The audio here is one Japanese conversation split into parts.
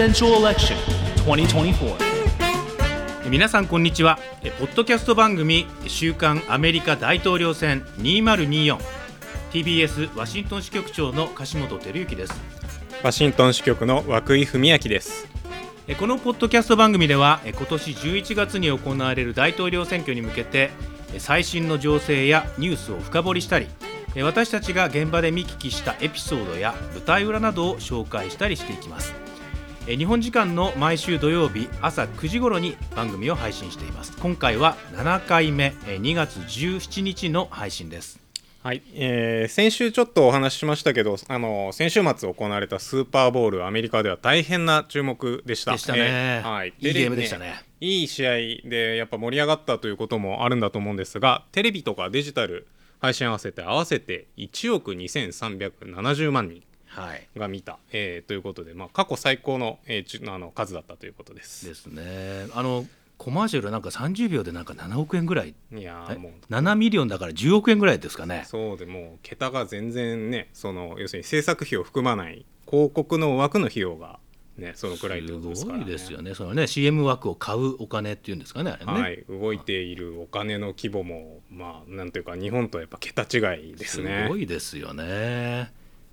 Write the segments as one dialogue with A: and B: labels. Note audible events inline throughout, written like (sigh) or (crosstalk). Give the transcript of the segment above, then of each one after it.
A: Presidential Election 2024.
B: 皆さんこんにちはえポッドキャスト番組週刊アメリカ大統領選 2024TBS ワシントン支局長の樫本照之です
C: ワシントン支局の涌井文明です。
B: えこのポッドキャスト番組ではえ今年11月に行われる大統領選挙に向けてえ最新の情勢やニュースを深掘りしたりえ私たちが現場で見聞きしたエピソードや舞台裏などを紹介したりしていきますえ日本時間の毎週土曜日朝9時頃に番組を配信しています。今回は7回目え2月17日の配信です。
C: はい、えー先週ちょっとお話ししましたけど、あの先週末行われたスーパーボールアメリカでは大変な注目でした。
B: でしたね。
C: えーはい、
B: いいゲームでしたね。
C: いい試合でやっぱ盛り上がったということもあるんだと思うんですが、テレビとかデジタル配信合わせて合わせて1億2370万人
B: はい。
C: が見た、えーということで、まあ過去最高の,、えーあの数だったということです。
B: ですね。あのコマーシャルなんか30秒でなんか7億円ぐらい。
C: いや
B: え？
C: ーもう。
B: 7 million だから10億円ぐらいですかね。
C: そうでもう桁が全然ねその要するに制作費を含まない広告の枠の費用がねそのくらいってことです
B: す
C: から、ね、
B: ごいですよねそのね CM 枠を買うお金っていうんですかね。あれね、
C: はい、動いているお金の規模もまあなんていうか日本とやっぱ桁違いです
B: す
C: ね
B: ごいですよね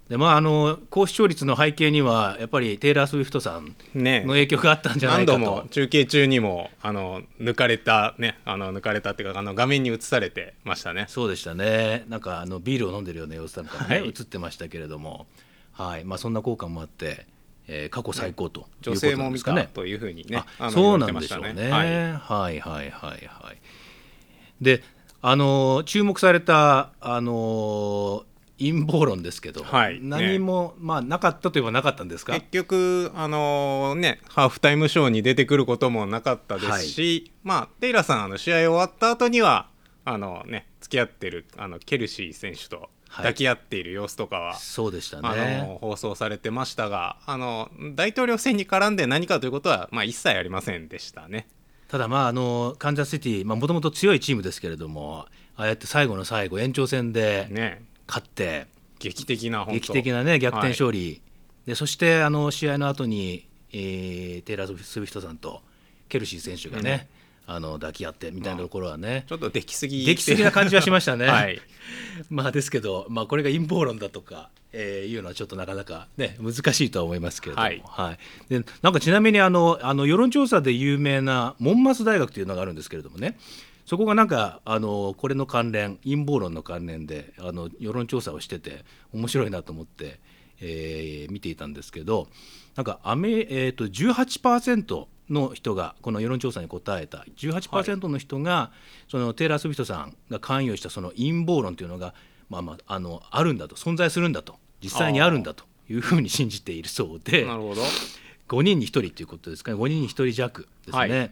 B: でまああの高視聴率の背景にはやっぱりテイラー・スウィフトさん
C: ね。
B: の影響があったんじゃないかと。
C: 何度も中継中にもあの抜かれたねあの抜かれたっていうかあの画面に映されてましたね。
B: そうでしたね。なんかあのビールを飲んでるような様子なんかもね、
C: はい。
B: 映ってましたけれども。はい。まあそんな効果もあって、えー過去最高ということ
C: 女性も見たというふうにね
B: あ
C: の
B: そうなんでしょうね。
C: ましたはい。
B: はいはいはいはい。で、あの注目されたあの陰謀論ですけど、
C: はい
B: 何も、まあなかったといえばなかったんですか？
C: 結局あのねハーフタイムショーに出てくることもなかったですし、まあテイラーさんあの試合終わった後にはあのね付き合ってるあのケルシー選手と抱き合っている様子とかは、
B: そうでした
C: あ
B: ね。
C: の放送されてましたがあの大統領選に絡んで何かということは、まあ、一切ありませんでしたね。
B: ただまああのカンザスシティ、まあもともと強いチームですけれども、ああやって最後の最後延長戦で
C: ね
B: 勝って。
C: 劇的な
B: 劇的なね逆転
C: はい。
B: 勝利、でそしてあの試合の後に、えーテイラー・スウィフトさんとケルシー選手がね、あの抱き合ってみたいなところはね、
C: ちょっと出来すぎ。
B: 出来すぎな感じはしましたね。
C: はい。(laughs)
B: まあですけど、まあ、これが陰謀論だとか、えーいうのはちょっとなかなか、ね、難しいとは思いますけれども、
C: はい。
B: でなんかちなみにあのあの世論調査で有名なモンマス大学というのがあるんですけれどもねそこがなんかあのこれの関連陰謀論の関連であの世論調査をしてて面白いなと思って、えー見ていたんですけどなんかアメ、えー、と18%の人がこの世論調査に答えた。18%の人が、そのテイラー・スウィフトさんが関与したその陰謀論というのが、まあまあ、あのあるんだと存在するんだと実際にあるんだというふうに信じているそうで
C: なるほど。
B: 5人に1人ということですかね。5人に1人弱ですね。
C: はい。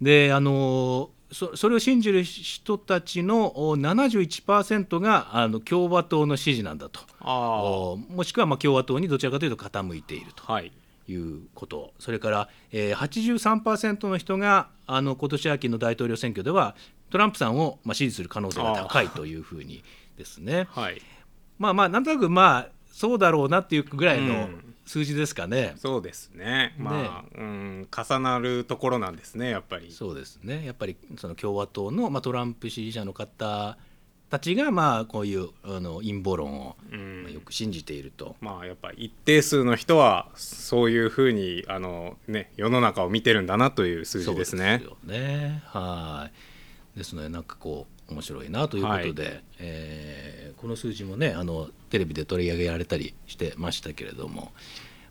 B: であのそそれを信じる人たちのお71%があの共和党の支持なんだと。
C: あ
B: もしくはまあ共和党にどちらかというと傾いていると。
C: はい。
B: いうこと。それから、えー、83%の人があの今年秋の大統領選挙ではトランプさんを、まあ、支持する可能性が高いというふうにですね。
C: はい。
B: まあまあなんとなくまあそうだろうなっていうぐらいの
C: うん
B: 数字ですかね。
C: そうですねまあうん重なるところなんですねやっぱり
B: そうですねやっぱりその共和党の、まあ、トランプ支持者の方たちがまあこういうあの陰謀論を、
C: うん
B: まあよく信じていると。
C: まあやっぱ一定数の人はそういうふうにあのね世の中を見てるんだなという数字ですね
B: ですよね。はい。ですのでなんかこう面白いなということで、えーこの数字もねあのテレビで取り上げられたりしてましたけれども、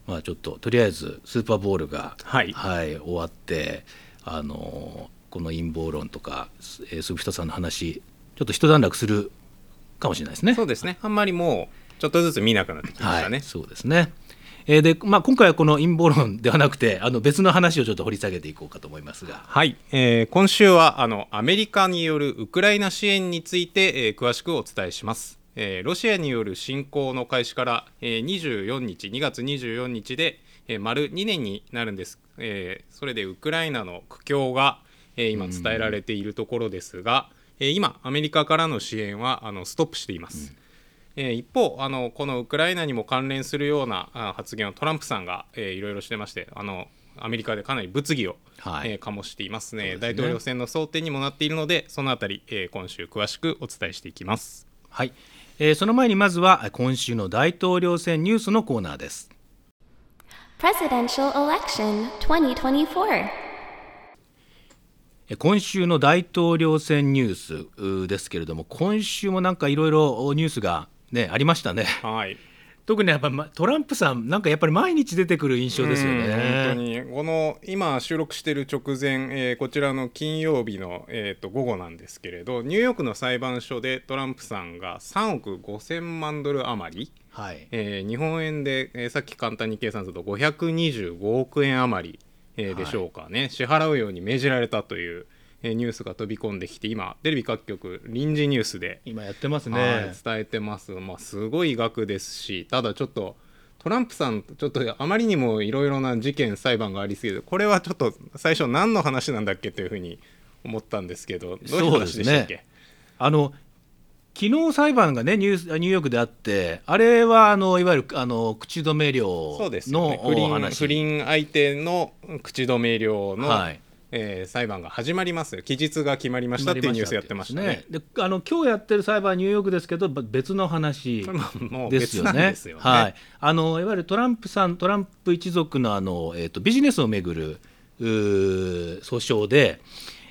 B: まあちょっととりあえずスーパーボールが
C: はい
B: 終わってあのこの陰謀論とかスえースウィフトさんの話ちょっと一段落するかもしれないですね。
C: そうですねあんまりもうちょっとずつ見なくなってきましたね、
B: はい、そうですね。えーでまあ、今回はこの陰謀論ではなくてあの別の話をちょっと掘り下げていこうかと思いますが。
C: はい、えー今週はあのアメリカによるウクライナ支援について、えー詳しくお伝えします、えーロシアによる侵攻の開始から、えー24日2月24日で、えー丸2年になるんです、えーそれでウクライナの苦境が、えー今伝えられているところですが、えー今アメリカからの支援はあのストップしています、えー一方あのこのウクライナにも関連するようなあ発言をトランプさんが、えーいろいろしてましてあのアメリカでかなり物議を、
B: はい。
C: えー醸していますね。
B: ね。
C: 大統領選の争点にもなっているのでそのあたり、えー今週詳しくお伝えしていきます。
B: はい、えーその前にまずは今週の大統領選ニュースのコーナーです。
D: Presidential Election 2024.
B: えー今週の大統領選ニュースですけれども今週もなんかいろいろニュースがねありましたね。
C: はい。
B: 特にやっぱまトランプさんなんかやっぱり毎日出てくる印象ですよ
C: うん本当
B: ね。
C: に。この今収録している直前、えーこちらの金曜日の、えーと午後なんですけれどニューヨークの裁判所でトランプさんが3億5000万ドル余り、
B: はい、
C: えー日本円で、えーさっき簡単に計算すると525億円余り、えーでしょうかね、支払うように命じられたという、えーニュースが飛び込んできて今テレビ各局臨時ニュースで
B: 今やってます
C: はい
B: ね。
C: 伝えてます、まあ、すごい額ですしただちょっとトランプさんちょっとあまりにもいろいろな事件裁判がありすぎてこれはちょっと最初何の話なんだっけというふうに思ったんですけどどういう話でしたっけ、
B: ね。あの昨日裁判がねニュースニューヨークであってあれはあのいわゆるあの口止め料の
C: ね。不倫
B: 話。
C: 不倫相手の口止め料の、
B: はい
C: えー裁判が始まりますよ期日が決まりましたっていうニュースやってましたね。
B: であの今日やってる裁判はニューヨークですけどば別の話 (laughs) ですよね。はい、あのいわゆるトランプさんトランプ一族のあの、えー、とビジネスをめぐる訴訟で、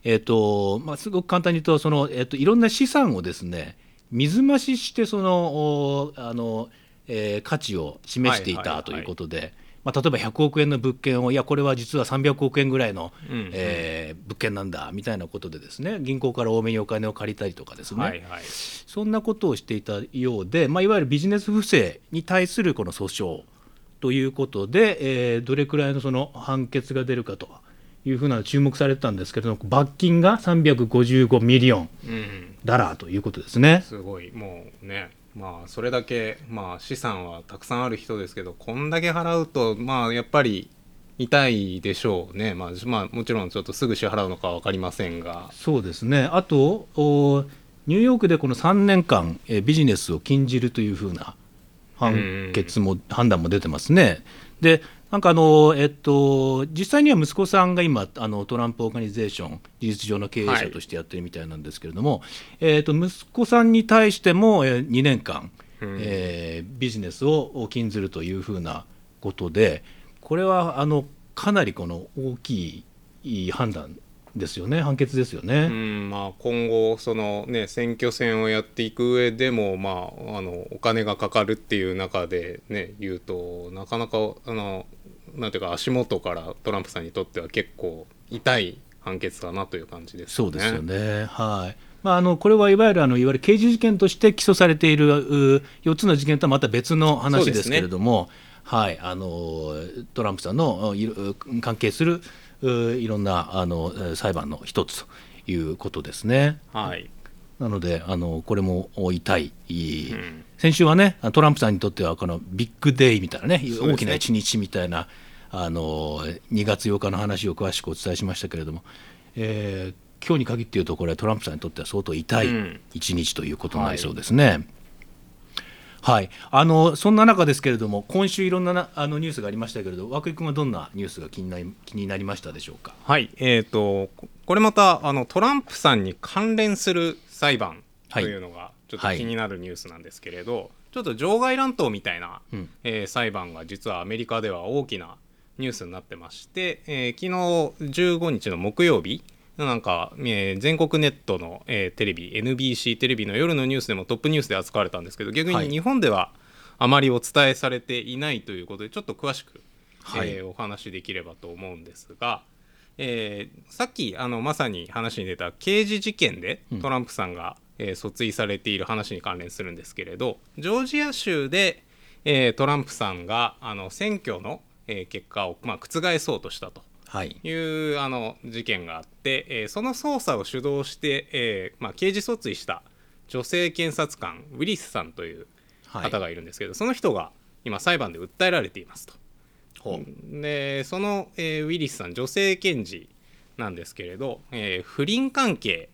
B: えーとまあ、すごく簡単に言うとその、えー、といろんな資産をですね水増ししてそのおあの、えー価値を示してい
C: はいはいはい
B: たということで。まあ、例えば100億円の物件をいやこれは実は300億円ぐらいの、
C: うんうん。
B: えー物件なんだみたいなことでですね銀行から多めにお金を借りたりとかですね、
C: はいはい。
B: そんなことをしていたようで、まあ、いわゆるビジネス不正に対するこの訴訟ということで、えーどれくらいのその判決が出るかというふうな注目されてたんですけれども罰金が355 million
C: うん。
B: ダラーということですね。
C: すごいもうねまあそれだけまあ資産はたくさんある人ですけどこんだけ払うとまあやっぱり痛いでしょうね。まあ、まあ、もちろんちょっとすぐ支払うのか分かりませんが。
B: そうですね。あとおニューヨークでこの3年間、えービジネスを禁じるというふうな判決も、判断も出てますね。でなんかあの、えっと、実際には息子さんが今あのトランプ・オーガニゼーション事実上の経営者としてやってるみたいなんですけれども、えっと、息子さんに対しても、えー2年間、えービジネスを禁ずるというふうなことでこれはあのかなりこの大きい判断ですよね判決ですよ
C: う
B: ね。
C: んまあ今後そのね選挙戦をやっていく上でもまああのお金がかかるっていう中でね言うとなかなかあのなんていうか足元からトランプさんにとっては結構痛い判決だなという感じです
B: そうですよね。はい。まああのこれはいわゆるあのいわゆる刑事事件として起訴されているう4つの事件とはまた別の話ですけれども、はいあのトランプさんの関係するういろんなあの裁判の一つということですね。
C: はい。
B: なのであのこれも痛い、
C: ん。
B: 先週はねトランプさんにとってはこのビッグデイみたいなね
C: ね。
B: 大きな一日みたいなあの2月8日の話を詳しくお伝えしましたけれども、えー今日に限って言うとこれはトランプさんにとっては相当痛い
C: うん。
B: 一日ということになりそうですね。はい、あのそんな中ですけれども今週いろんななあのニュースがありましたけれど涌井君はどんなニュースが気になり気になりましたでしょうか？
C: はい、えー、とここれまたあのトランプさんに関連する裁判というのがちょっと
B: はい。
C: 気になるニュースなんですけれど、ちょっと場外乱闘みたいな、
B: うん。
C: えー裁判が実はアメリカでは大きなニュースになってまして、えー昨日15日の木曜日なんか、えー全国ネットの、えーテレビ NBC テレビの夜のニュースでもトップニュースで扱われたんですけど逆
B: はい。
C: に日本ではあまりお伝えされていないということでちょっと詳しく、
B: はい。
C: えーお話しできればと思うんですが、えーさっきあのまさに話に出た刑事事件で
B: うん。
C: トランプさんが、えー訴追されている話に関連するんですけれどジョージア州で、えートランプさんがあの選挙の、えー結果を、まあ、覆そうとしたと。
B: はい、
C: いうあの事件があって、えーその捜査を主導して、えーまあ、刑事訴追した女性検察官ウィリスさんという
B: はい。
C: 方がいるんですけど、その人が今裁判で訴えられていますと。
B: ほ
C: でその、えーウィリスさん女性検事なんですけれど、えー不倫関係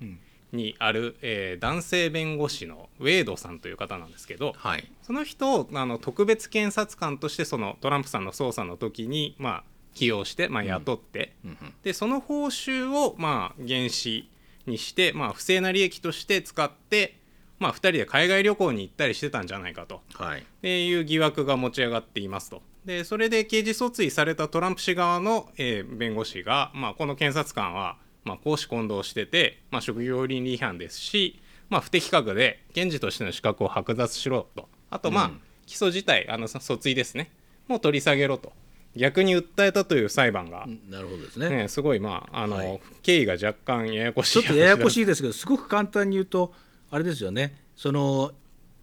C: にある、えー男性弁護士のウェイドさんという方なんですけど、
B: はい。
C: その人をあの特別検察官としてそのトランプさんの捜査の時に、まあ、起用して、まあ、雇って、
B: うんうん。
C: でその報酬を、まあ、原資にして、まあ、不正な利益として使って、まあ、2人で海外旅行に行ったりしてたんじゃないかと。
B: はい。
C: っていう疑惑が持ち上がっていますと。でそれで刑事訴追されたトランプ氏側の、えー弁護士が、まあ、この検察官は、まあ、公私混同してて、まあ、職業倫理違反ですし、まあ、不適格で検事としての資格を剥奪しろと。あと、まあ
B: うん。
C: 起訴自体あのそ訴追ですね。もう取り下げろと逆に訴えたという裁判が、
B: なるほどですね。
C: ね、すごい、まああの
B: はい。
C: 経緯が若干ややこしい
B: ちょっとややこし
C: い
B: いですけどすごく簡単に言うとあれですよね。その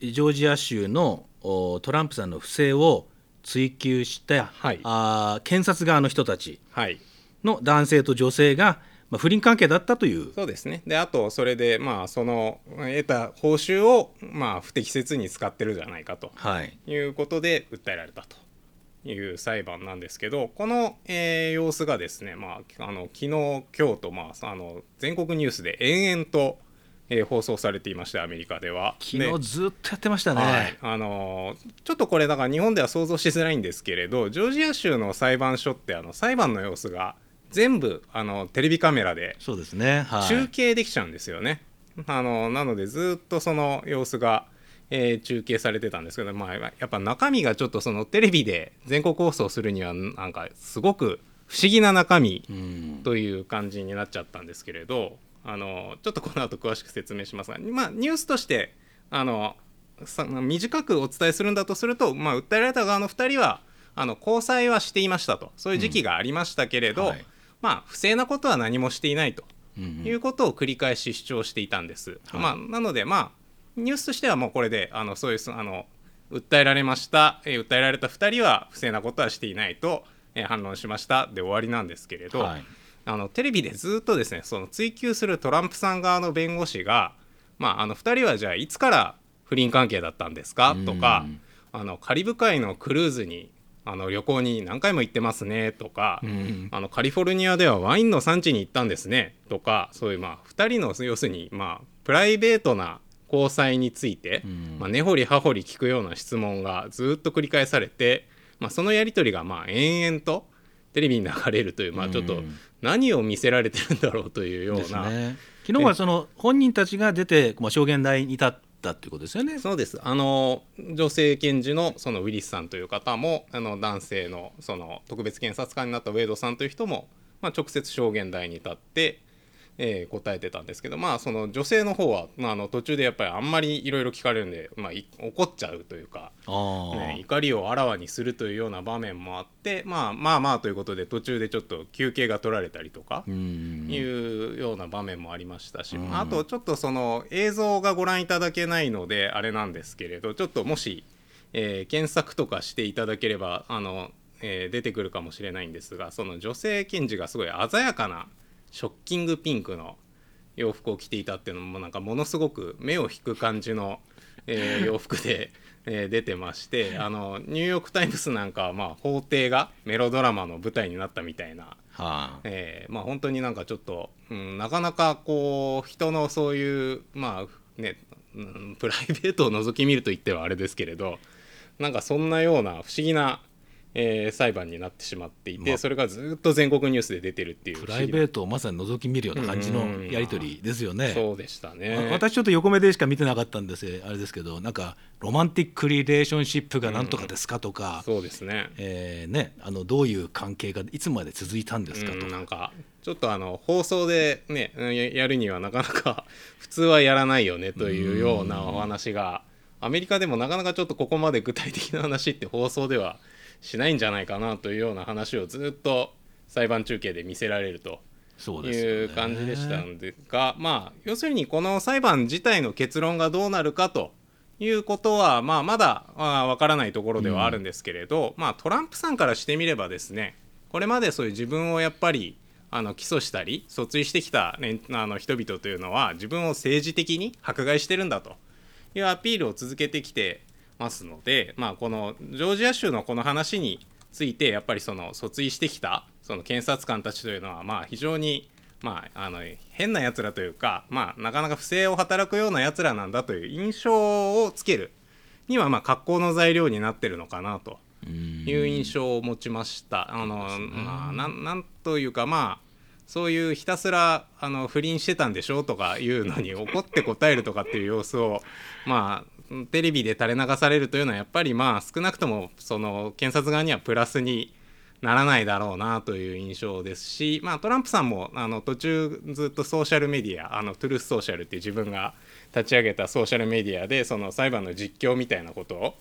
B: ジョージア州のおトランプさんの不正を追及した、
C: はい。
B: あー検察側の人たち
C: はい。
B: の男性と女性が、まあ、不倫関係だったという。
C: そうですね。であとそれでまあその得た報酬をまあ不適切に使ってるじゃないかと。
B: はい。
C: いうことで訴えられたという裁判なんですけどこの、えー様子がですね、まあ、あの昨日今日と、まあ、あの全国ニュースで延々と、えー放送されていましてアメリカでは。
B: 昨
C: で
B: 日ずっとやってましたね、
C: はい、あのーちょっとこれだから日本では想像しづらいんですけれどジョージア州の裁判所ってあの裁判の様子が全部あのテレビカメラで
B: そうですね、はい、
C: 中継できちゃうんですよね。あのなのでずっとその様子が、えー中継されてたんですけど、まあ、やっぱ中身がちょっとそのテレビで全国放送するにはなんかすごく不思議な中身
B: うん。
C: という感じになっちゃったんですけれどあのちょっとこの後詳しく説明しますが、まあ、ニュースとしてあのさ短くお伝えするんだとすると、まあ、訴えられた側の2人はあの交際はしていましたと。そういう時期がありましたけれど、
B: うん。はい。
C: まあ、不正なことは何もしていないと。
B: うん。
C: いうことを繰り返し主張していたんです。
B: はい。
C: まあ、なので、まあ、ニュースとしてはもうこれであのそういうあの訴えられました、えー訴えられた2人は不正なことはしていないと、えー反論しましたで終わりなんですけれど、
B: はい。
C: あのテレビでずっとですねその追及するトランプさん側の弁護士が、まあ、あの2人はじゃあいつから不倫関係だったんですか？とか
B: うん
C: あのカリブ海のクルーズにあの旅行に何回も行ってますね？とか、
B: ん。
C: あのカリフォルニアではワインの産地に行ったんですね？とかそういうまあ2人の要するにまあプライベートな交際について、
B: ん
C: まあ、根掘り葉掘り聞くような質問がずっと繰り返されて、まあ、そのやり取りがまあ延々とテレビに流れるという、まあ、ちょっと
B: うん
C: 何を見せられてるんだろうというよ
B: で
C: うな。
B: すね昨日はその本人たちが出て、まあ、証言台に立ったっていうことですよね。
C: そうですあの女性検事のそのウィリスさんという方もあの男性のその特別検察官になったウェイドさんという人も、まあ、直接証言台に立って、えー答えてたんですけどまあその女性の方は、まあ、あの途中でやっぱりあんまりいろいろ聞かれるんで、まあ、い怒っちゃうというか。ね、怒りをあらわにするというような場面もあって、まあ、まあまあということで途中でちょっと休憩が取られたりとか、
B: うん
C: いうような場面もありましたし、
B: うん
C: あとちょっとその映像がご覧いただけないのであれなんですけれどちょっともし、えー検索とかしていただければあの、えー出てくるかもしれないんですがその女性検事がすごい鮮やかなショッキングピンクの洋服を着ていたっていうのもなんかものすごく目を引く感じの、えー (laughs) 洋服で、えー出てましてあのニューヨーク・タイムズなんかはまあ法廷がメロドラマの舞台になったみたいな。
B: はあ、
C: えーまあ本当になんかちょっと、うん、なかなかこう人のそういうまあね、うん、プライベートを覗き見ると言ってはあれですけれどなんかそんなような不思議な、えー裁判になってしまっていて、
B: まあ。
C: それがずっと全国ニュースで出てるっていう
B: プライベー
C: ト
B: トをまさに覗き見るような感じのやり取りですよね。
C: そうでしたね。
B: わ私ちょっと横目でしか見てなかったんですよあれですけどなんかロマンティックリレーションシップがなんとかですかとか、
C: そうですね。
B: えーね、あのどういう関係がいつまで続いたんですかと
C: うん、
B: か、
C: なんかちょっとあの放送でねややるにはなかなか (laughs) 普通はやらないよねというようなお話がアメリカでもなかなかちょっとここまで具体的な話って放送ではしないんじゃないかなというような話をずっと裁判中継で見せられるという感じでしたんでがまあ要するにこの裁判自体の結論がどうなるかということは、まあ、まだわからないところではあるんですけれど、まあ、トランプさんからしてみればですねこれまでそういう自分をやっぱりあの起訴したり訴追してきた、ね、あの人々というのは自分を政治的に迫害してるんだというアピールを続けてきてますので、まあ、このジョージア州のこの話についてやっぱりその訴追してきたその検察官たちというのはまあ非常にまあ、あの変なやつらというか、まあ、なかなか不正を働くようなやつらなんだという印象をつけるには、まあ、格好の材料になってるのかなという印象を持ちました。あのまあ、なんなんというかまあそういうひたすらあの不倫してたんでしょとかいうのに怒って答えるとかっていう様子をまあテレビで垂れ流されるというのはやっぱりまあ少なくともその検察側にはプラスにならないだろうなという印象ですし、まあ、トランプさんもあの途中ずっとソーシャルメディアあのトゥルースソーシャルっていう自分が立ち上げたソーシャルメディアでその裁判の実況みたいなことを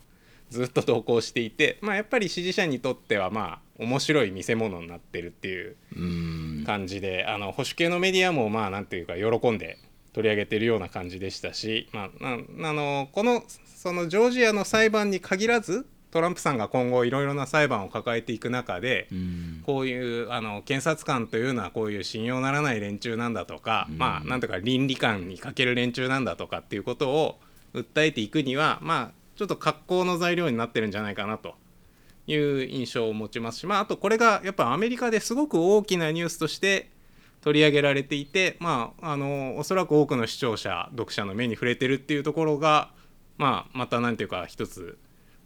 C: ずっと投稿していて、まあ、やっぱり支持者にとってはまあ面白い見せ物になってるっていう感じであの保守系のメディアもまあなんていうか喜んで取り上げてるような感じでしたし、まあ、なあのこのそのジョージアの裁判に限らずトランプさんが今後いろいろな裁判を抱えていく中で、こういうあの検察官というのはこういう信用ならない連中なんだとか、まあなんとか倫理観に欠ける連中なんだとかっていうことを訴えていくにはまあちょっと格好の材料になってるんじゃないかなという印象を持ちますし、まあ、あとこれがやっぱアメリカですごく大きなニュースとして取り上げられていて、まあ、あのおそらく多くの視聴者読者の目に触れてるっていうところが、まあ、また何ていうか一つ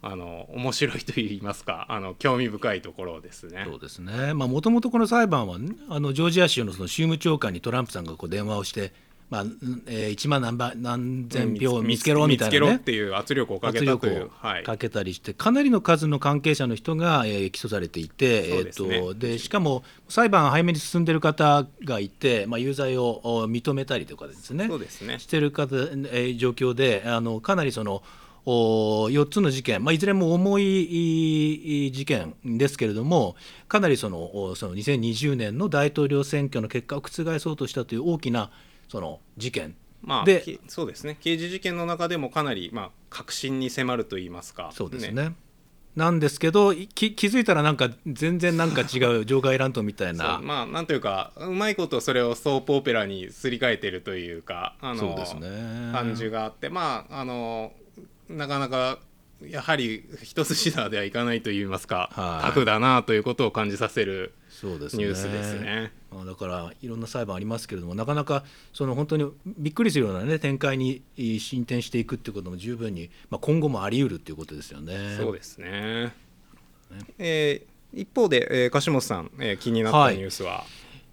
C: あの面白いと言いますかあの興味深いところですね。
B: そうですねまあもともとこの裁判は、ね、あのジョージア州のその州務長官にトランプさんがこう電話をして、まあえー、1万何万何千票見つけろみたいな、ね、
C: 見つけろっていう圧力をかけたという
B: かけたりして、かなりの数の関係者の人が、えー、起訴されていて、えーとでしかも裁判早めに進んでいる方がいて、まあ、有罪を認めたりとかですね。
C: そうですね。
B: している方、えー、状況であのかなりその4つの事件、まあ、いずれも重い事件ですけれどもかなりそのその2020年の大統領選挙の結果を覆そうとしたという大きなその事件。
C: まあ、でそうですね。刑事事件の中でもかなり、まあ、確信に迫るといいますか。
B: そうですね、ね、なんですけど気気づいたらなんか全然なんか違う場外乱闘みたいな。
C: まあなんというかうまいことそれをソープオペラにすり替えてるというかあの
B: そうです、ね、
C: 感じがあってまああのなかなかやはり一筋縄ではいかないといいますか、はい、タフだなということを感じさせるニュースですね。
B: まあ、だからいろんな裁判ありますけれどもなかなかその本当にびっくりするような、ね、展開に進展していくっていうことも十分に、まあ、今後もあり得るっていうことですよね。
C: そうですね。ね。えー、一方で、えー、樫本さん、えー、気になったニュースは、はい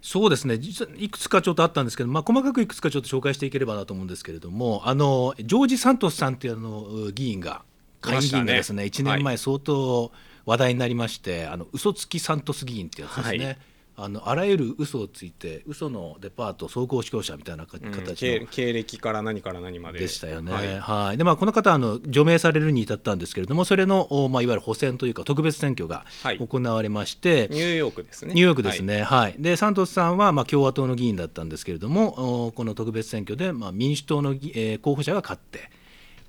B: そうですね。実はいくつかちょっとあったんですけど、まあ、細かくいくつかちょっと紹介していければなと思うんですけれどもあのジョージ・サントスさんというあの議員が下院議員がですね、ね、1年前相当話題になりまして、はい、あの嘘つきサントス議員ってやつですね。はいあのあらゆる嘘をついて嘘のデパート総合司教者みたいな形の、
C: うん、経歴から何から何まで
B: でしたよね。はい、はい、でまあこの方あの除名されるに至ったんですけれどもそれのまあいわゆる補選というか特別選挙が行われまして、
C: はい、ニューヨークですね。
B: ニューヨークですね。はい。はい、でサントスさんはまあ共和党の議員だったんですけれどもこの特別選挙でまあ民主党の、えー、候補者が勝って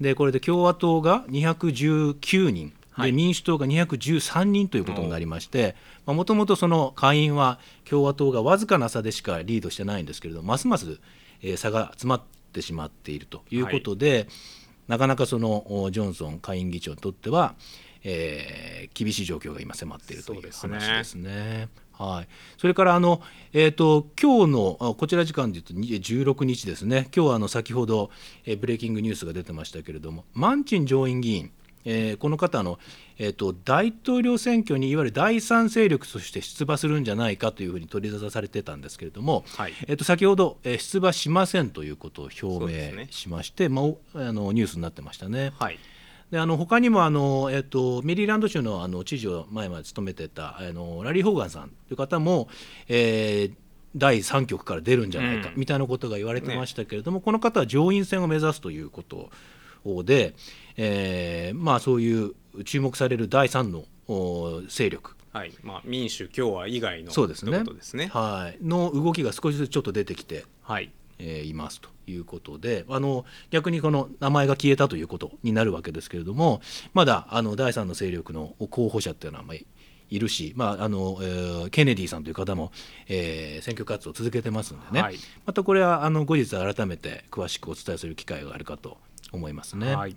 B: でこれで共和党が219人。で民主党が213人ということになりましてもともとその下院は共和党がわずかな差でしかリードしてないんですけれどますます、えー、差が詰まってしまっているということで、はい、なかなかそのジョンソン下院議長にとっては、えー、厳しい状況が今迫っているという話ですね。はい、それからあの、えーと、今日のこちら時間で言うと16日ですね、今日はあの先ほど、えー、ブレイキングニュースが出てましたけれども、マンチン上院議員、えー、この方の、えーと、大統領選挙にいわゆる第三勢力として出馬するんじゃないかというふうに取り沙汰されてたんですけれども、はい、えーと、先ほど、えー、出馬しませんということを表明しまして、ね、まあ、あのニュースになってましたね。
C: はい。
B: であの他にもあの、えっと、メリーランド州のあの知事を前まで務めてたあのラリー・ホーガンさんという方も、えー、第3局から出るんじゃないか、うん、みたいなことが言われてましたけれども、ね、この方は上院選を目指すということで、えーまあ、そういう注目される第3の勢力。
C: はい。まあ、民主、共和以外の
B: そうですね。
C: ですね、
B: はい、の動きが少しずつちょっと出てきて、
C: はい。
B: えー、いますということであの逆にこの名前が消えたということになるわけですけれどもまだあの第3の勢力の候補者っていうのは、まあ、いるし、まああのえー、ケネディさんという方も、えー、選挙活動を続けてますのでね、
C: はい。
B: またこれはあの後日改めて詳しくお伝えする機会があるかと思いますね。
C: はい。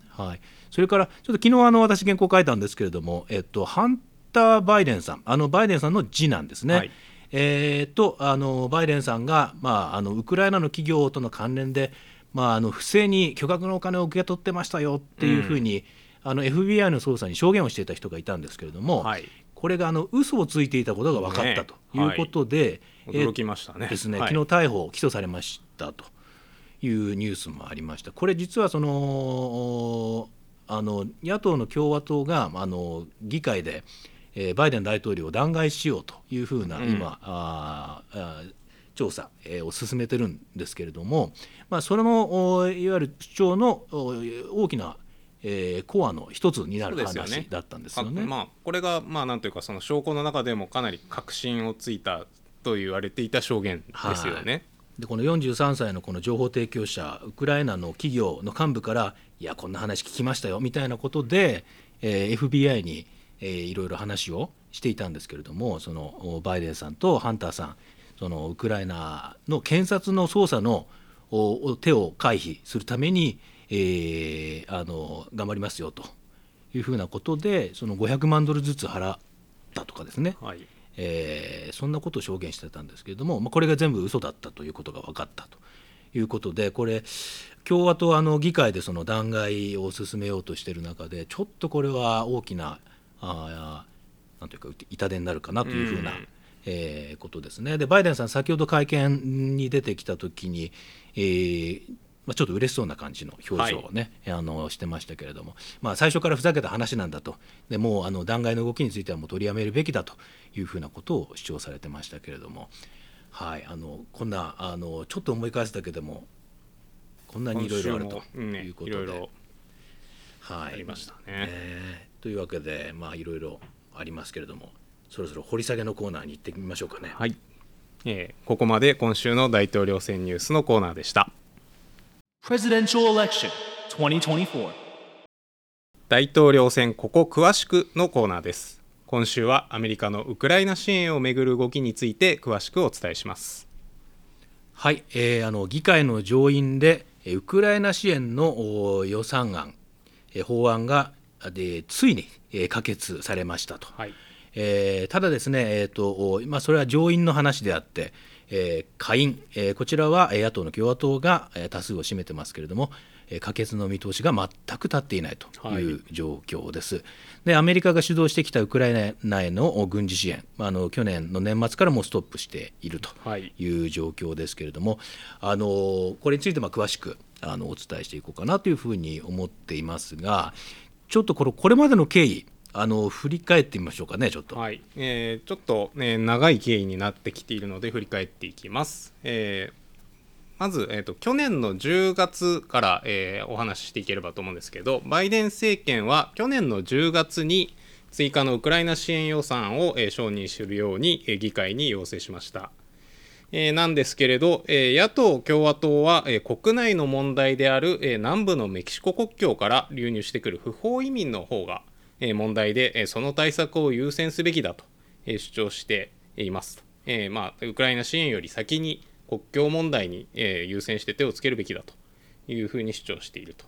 B: それからちょっと昨日あの私原稿書いたんですけれども、えっと、ハンター・バイデンさんあのバイデンさんの次男ですね、
C: はい。
B: えーとあのバイデンさんが、まあ、あのウクライナの企業との関連で、まあ、あの不正に巨額のお金を受け取ってましたよっていうふうに、あの FBI の捜査に証言をしていた人がいたんですけれども、
C: はい。
B: これがあの嘘をついていたことが分かったということで、え。ー
C: 驚きましたね。
B: ですね、
C: はい。
B: 昨日逮捕、起訴されましたというニュースもありました。これ実はそのあの野党の共和党があの議会で、えーバイデン大統領を弾劾しようというふうな、
C: うん
B: 今あ調査、えーを進めてるんですけれども、まあ、それのおいわゆる主張のお大きな、えーコアの一つになる
C: そうですよね
B: 話だったんですよね。
C: かまあ、これがまあなんというかその証拠の中でもかなり確信をついたと言われていた証言ですよね。
B: でこの43歳のこの情報提供者ウクライナの企業の幹部からいやこんな話聞きましたよみたいなことで、えー FBI に、えーいろいろ話をしていたんですけれどもそのバイデンさんとハンターさんそのウクライナの検察の捜査の手を回避するために、えーあの頑張りますよというふうなことでその500万ドルずつ払ったとかですね、
C: はい。
B: えーそんなことを証言してたんですけれども、まあ、これが全部嘘だったということが分かったということでこれ共和党あの議会でその弾劾を進めようとしている中でちょっとこれは大きなあーなんというか痛手になるかなというふうな、
C: うん。
B: えーことですね。でバイデンさん先ほど会見に出てきた時に、えーまあ、ちょっと嬉しそうな感じの表情をね、あのしてましたけれども、まあ、最初からふざけた話なんだと。でもうあの弾劾の動きについてはもう取りやめるべきだというふうなことを主張されてましたけれども、はい、あのこんなあのちょっと思い返すだけでもこんなにいろいろあるということで。
C: いろいろ
B: はい、
C: ありましたね。
B: えーというわけでまあいろいろありますけれどもそろそろ掘り下げのコーナーに行ってみましょうかね。
C: はい、えーここまで今週の大統領選ニュースのコーナーでした。
A: Presidential Election 2024.
C: 大統領選ここ詳しくのコーナーです今週はアメリカのウクライナ支援をめぐる動きについて詳しくお伝えします
B: はい、えーあの議会の上院でえーウクライナ支援のお予算案、えー法案がでついに、えー可決されましたと。
C: はい
B: えーただですね、えーとおまあ、それは上院の話であって、えー下院、えーこちらはえー野党の共和党がえー多数を占めてますけれども、えー可決の見通しが全く立っていないという状況です。でアメリカが主導してきたウクライナへのお軍事支援、まあ、あの去年の年末からもうストップしていると
C: はい。
B: いう状況ですけれども、あのこれについてまあ詳しくあのお伝えしていこうかなというふうに思っていますがちょっとこれこれまでの経緯あの振り返ってみましょうかねちょっと。
C: はい、えーちょっと、ね、長い経緯になってきているので振り返っていきます。えーまず、えー、と去年の10月から、えーお話ししていければと思うんですけどバイデン政権は去年の10月に追加のウクライナ支援予算を、えー承認するように、えー議会に要請しました。えなんですけれど、え野党・共和党は、え国内の問題である、え南部のメキシコ国境から流入してくる不法移民の方が、問題で、えーその対策を優先すべきだと、えー主張しています。えーまあ、ウクライナ支援より先に国境問題に、えー優先して手をつけるべきだというふうに主張していると。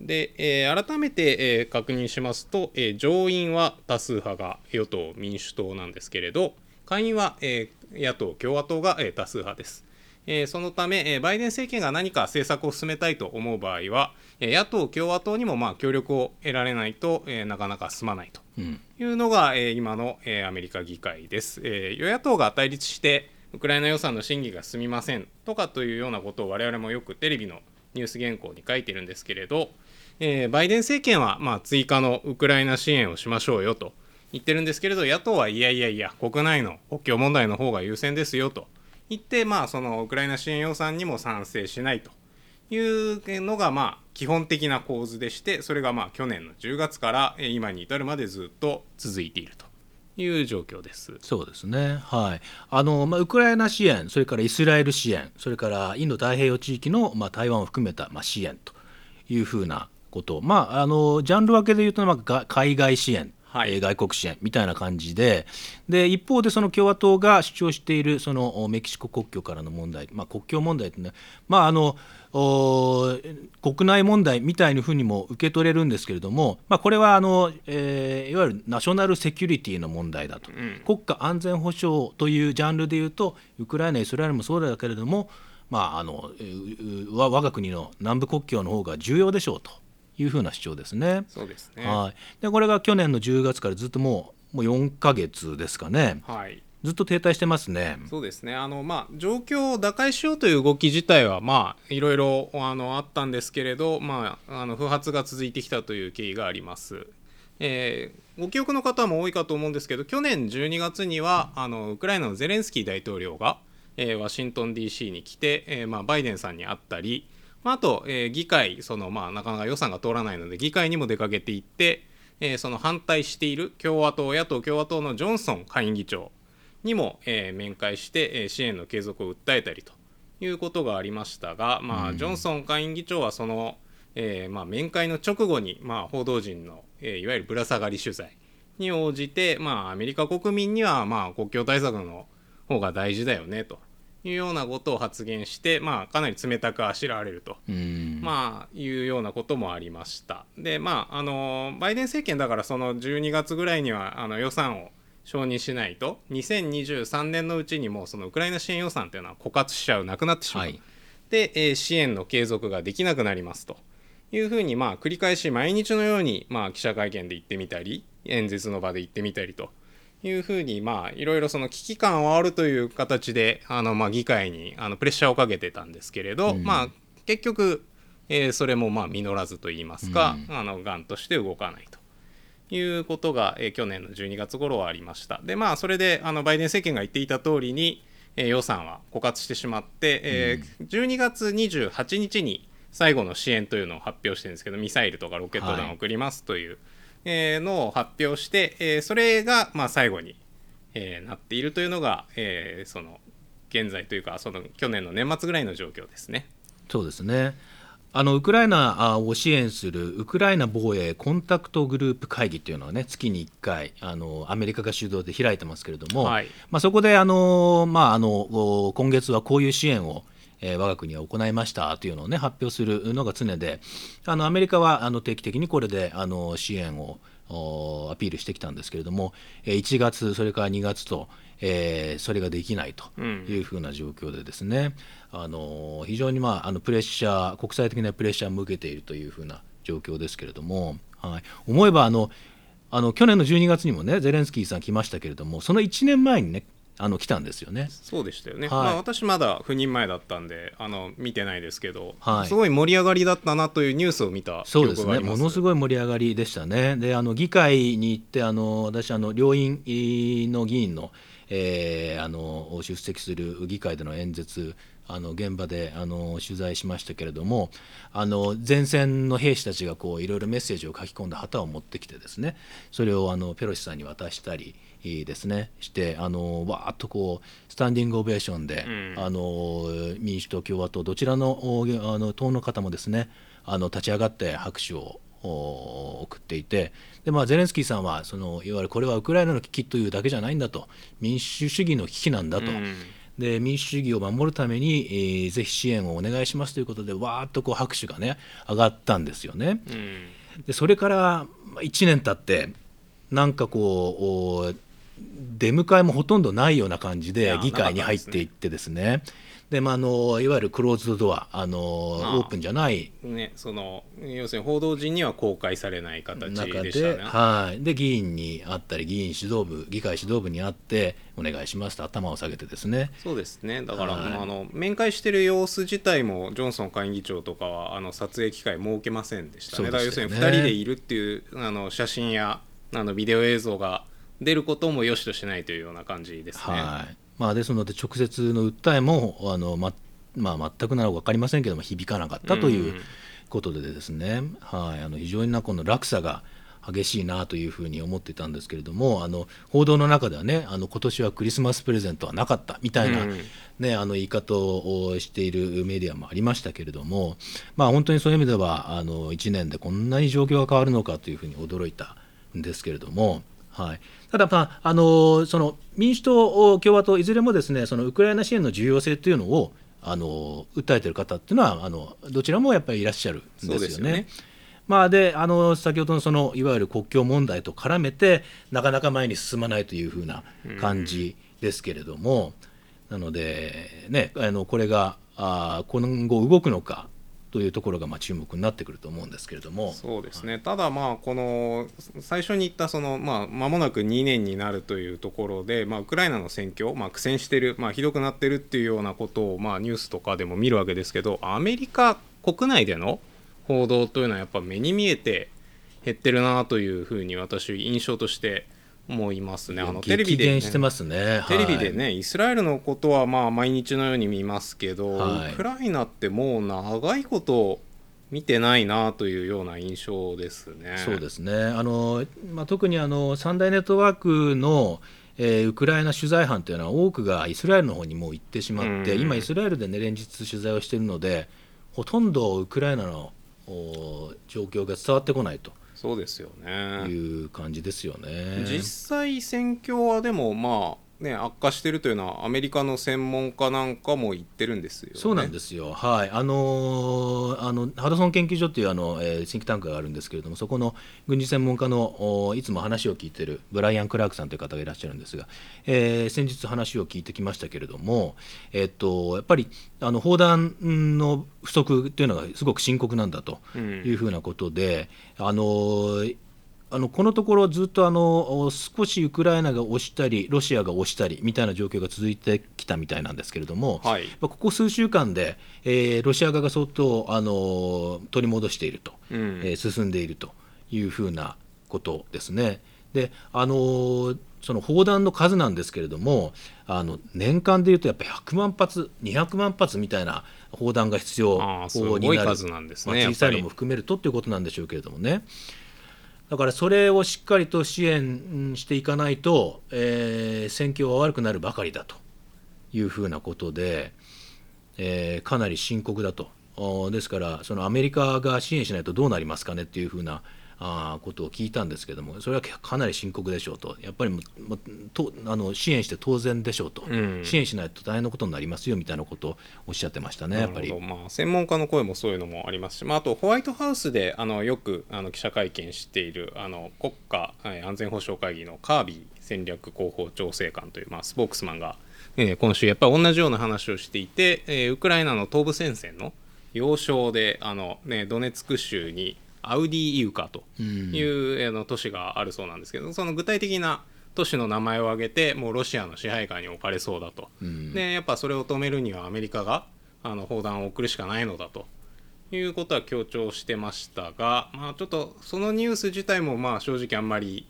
C: で、えー改めて、えー確認しますと、えー上院は多数派が与党・民主党なんですけれど下院は、えー野党・共和党が、えー多数派です。えーそのため、えーバイデン政権が何か政策を進めたいと思う場合は、えー野党・共和党にもまあ協力を得られないと、えーなかなか進まないと
B: うん。
C: いうのが、えー今の、えーアメリカ議会です、えー与野党が対立してウクライナ予算の審議が進みませんとかというようなことを我々もよくテレビのニュース原稿に書いてるんですけれど、えーバイデン政権は、まあ、追加のウクライナ支援をしましょうよと言ってるんですけれど野党はいやいやいや国内の国境問題の方が優先ですよと言って、まあ、そのウクライナ支援予算にも賛成しないというのがまあ基本的な構図でしてそれがまあ去年の10月から今に至るまでずっと続いているという状況です。
B: そうですね、はい。あのまあ、ウクライナ支援、それからイスラエル支援、それからインド太平洋地域の、まあ、台湾を含めた、まあ、支援というふうなこと、まあ、あのジャンル分けでいうと、まあ、海外支援
C: はい。
B: えー外国支援みたいな感じでで一方でその共和党が主張しているそのおメキシコ国境からの問題、まあ、国境問題ってね、まあ、あのお国内問題みたいなふうにも受け取れるんですけれども、まあ、これはあの、えーいわゆるナショナルセキュリティの問題だと、国家安全保障というジャンルでいうとウクライナイスラエルもそうだけれども、まあ、あの我が国の南部国境の方が重要でしょうというふうな主張ですね。
C: そうですね
B: はい、でこれが去年の10月からずっともうもう4ヶ月ですかね
C: はい
B: ずっと停滞してますね。
C: そうですねあの、まあ、状況を打開しようという動き自体は、まあ、いろいろあのあったんですけれど、まあ、あの不発が続いてきたという経緯があります。えーご記憶の方も多いかと思うんですけど去年12月にはあのウクライナのゼレンスキー大統領が、えーワシントン DC に来て、えーまあ、バイデンさんに会ったり、まあ、あと、えー議会その、まあ、なかなか予算が通らないので議会にも出かけていって、えーその反対している共和党野党共和党のジョンソン下院議長にも、えー面会して、えー支援の継続を訴えたりということがありましたが、まあジョンソン下院議長はその、えーまあ、面会の直後に、まあ、報道陣の、えーいわゆるぶら下がり取材に応じて、まあ、アメリカ国民には、まあ、国境対策の方が大事だよねというようなことを発言して、まあ、かなり冷たくあしらわれると。
B: うん。
C: まあ、いうようなこともありました。で、まあ、あのバイデン政権だからその12月ぐらいにはあの予算を承認しないと2023年のうちにもうそのウクライナ支援予算というのは枯渇しちゃうなくなってしまう、
B: はい。
C: で、えー支援の継続ができなくなりますと。いうふうにまあ繰り返し毎日のようにまあ記者会見で言ってみたり演説の場で言ってみたりというふうにまあいろいろその危機感を煽るという形であのまあ議会にあのプレッシャーをかけてたんですけれど、まあ結局、えーそれもまあ実らずといいますか、あのがんとして動かないと。いうことが、えー去年の12月頃はありました。でまあそれであのバイデン政権が言っていた通りに、えー予算は枯渇してしまって、えー12月28日に最後の支援というのを発表してるんですけどミサイルとかロケット弾を送りますという、えーのを発表して、えーそれがまあ最後に、えーなっているというのが、えーその現在というかその去年の年末ぐらいの状況ですね。
B: そうですねあのウクライナあを支援するウクライナ防衛コンタクトグループ会議っていうのはね月に1回あのアメリカが主導で開いてますけれども、
C: はい
B: まあ、そこであの、まあ、あのお今月はこういう支援をえー我が国は行いましたというのを、ね、発表するのが常であのアメリカはあの定期的にこれであの支援をおアピールしてきたんですけれどもえー1月それから2月と、えーそれができないというふうな状況でですね、あの非常に、まあ、あのプレッシャー国際的なプレッシャーを向けているというふうな状況ですけれども、はい、思えばあのあの去年の12月にもねゼレンスキーさん来ましたけれどもその1年前にねあの来たんですよね。
C: そうでしたよね、
B: はい
C: まあ、私まだ赴任前だったんであの見てないですけど、
B: はい
C: すごい盛り上がりだったなというニュースを見た記
B: そうですね、
C: 憶があります
B: ものすごい盛り上がりでしたね。で、あの議会に行って、あの私あの両院の議員の,、えーあの出席する議会での演説、あの現場であの取材しましたけれども、あの前線の兵士たちがこういろいろメッセージを書き込んだ旗を持ってきてですね、それをあのペロシさんに渡したり。ですね、してあのわーっとこうスタンディングオベーションで、あの民主党、共和党どちらのおあの党の方もですねあの立ち上がって拍手をお送っていてで、まあ、ゼレンスキーさんはそのいわゆるこれはウクライナの危機というだけじゃないんだと。民主主義の危機なんだと。で民主主義を守るために、えーぜひ支援をお願いしますということでわーっとこう拍手がね上がったんですよね。でそれから1年経ってなんかこうお出迎えもほとんどないような感じで議会に入っていってですね。でまあ、あのいわゆるクローズドドアあのオープンじゃない。
C: ね、その要するに報道陣には公開されない形
B: 中
C: でした
B: で,、
C: ね。
B: はい、で議員に会ったり議員指導部議会指導部に会ってお願いしますと頭を下げてですね。
C: そうですね。だから、
B: はい。
C: まああの面会してる様子自体もジョンソン下院議長とかはあの撮影機会設けませんでしたね。
B: そう
C: だから要するに2人でいるっていうあの写真やあのビデオ映像が出ることも良しとしないというような感じですね。
B: はい。まあ、ですので直接の訴えもあの、ままあ、全くなら分かりませんけども響かなかったということでですね、はい、あの非常になこの落差が激しいなというふうに思っていたんですけれどもあの報道の中ではねあの今年はクリスマスプレゼントはなかったみたいな、
C: うん。
B: ね、あの言い方をしているメディアもありましたけれども、まあ、本当にそういう意味ではあの1年でこんなに状況が変わるのかというふうに驚いたんですけれども、はい、ただ、まあ、あのその民主党、共和党いずれもですねそのウクライナ支援の重要性というのをあの訴えている方っていうのはあのどちらもやっぱりいらっしゃるんですよね。まあ、であの先ほどのそのいわゆる国境問題と絡めてなかなか前に進まないというふうな感じですけれども、なので、ね、あのこれがあ今後動くのかというところがまあ注目になってくると思うんですけれども。
C: そうですね、ただ、まあこの最初に言ったその、まあ、間もなく2年になるというところで、まあ、ウクライナの戦況、まあ、苦戦してる、まあ、ひどくなってるっていうようなことを、まあ、ニュースとかでも見るわけですけど、アメリカ国内での報道というのは、やっぱ目に見えて減ってるなというふうに、私、印象として思いますね。あのテレビで、
B: 激減してますね。
C: テレビで
B: はい
C: ね、イスラエルのことはまあ毎日のように見ますけど、
B: はい
C: ウクライナってもう長いこと見てないなというような印象ですね。
B: そうですねあの、まあ、特にあの三大ネットワークの、えーウクライナ取材班というのは多くがイスラエルの方にもう行ってしまって、
C: うん
B: 今イスラエルで、ね、連日取材をしているのでほとんどウクライナのお状況が伝わってこないと
C: そうですよね。
B: いう感じですよね。
C: 実際戦況はでもまあね悪化しているというのはアメリカの専門家なんかも言ってるんですよね。
B: そうなんですよ、はい、あのあのハドソン研究所っていうあの、えーシンクタンクがあるんですけれども、そこの軍事専門家のおいつも話を聞いているブライアン・クラークさんという方がいらっしゃるんですが、えー先日話を聞いてきましたけれども、えっとやっぱりあの砲弾の不足というのがすごく深刻なんだというふうなことで、あのあのこのところずっとあの少しウクライナが押したりロシアが押したりみたいな状況が続いてきたみたいなんですけれども、
C: はい
B: まあここ数週間で、えーロシア側が相当あの取り戻していると、
C: うん
B: えー進んでいるというふうなことですね。であのその砲弾の数なんですけれどもあの年間でいうとやっぱり100万発200万発みたいな砲弾が必要になる
C: 数なんですね
B: まあ、小さいのも含めるとということなんでしょうけれどもね。だからそれをしっかりと支援していかないと、えー戦況は悪くなるばかりだというふうなことで、えーかなり深刻だと。ですからそのアメリカが支援しないとどうなりますかねっていうふうなあーことを聞いたんですけどもそれはかなり深刻でしょうと。やっぱりももとあの支援して当然でしょうと、
C: うん。
B: 支援しないと大変なことになりますよみたいなことをおっしゃってましたねやっぱり。
C: まあ、専門家の声もそういうのもありますし、まあ、あとホワイトハウスであのよくあの記者会見しているあの国家はい安全保障会議のカービー戦略広報調整官という、まあ、スポークスマンが、えー今週やっぱり同じような話をしていて、えーウクライナの東部戦線の要衝であの、ね、ドネツク州にアウディイウカという、あの都市があるそうなんですけどその具体的な都市の名前を挙げてもうロシアの支配下に置かれそうだと、でやっぱそれを止めるにはアメリカがあの砲弾を送るしかないのだということは強調してましたが、まあ、ちょっとそのニュース自体もまあ正直あんまり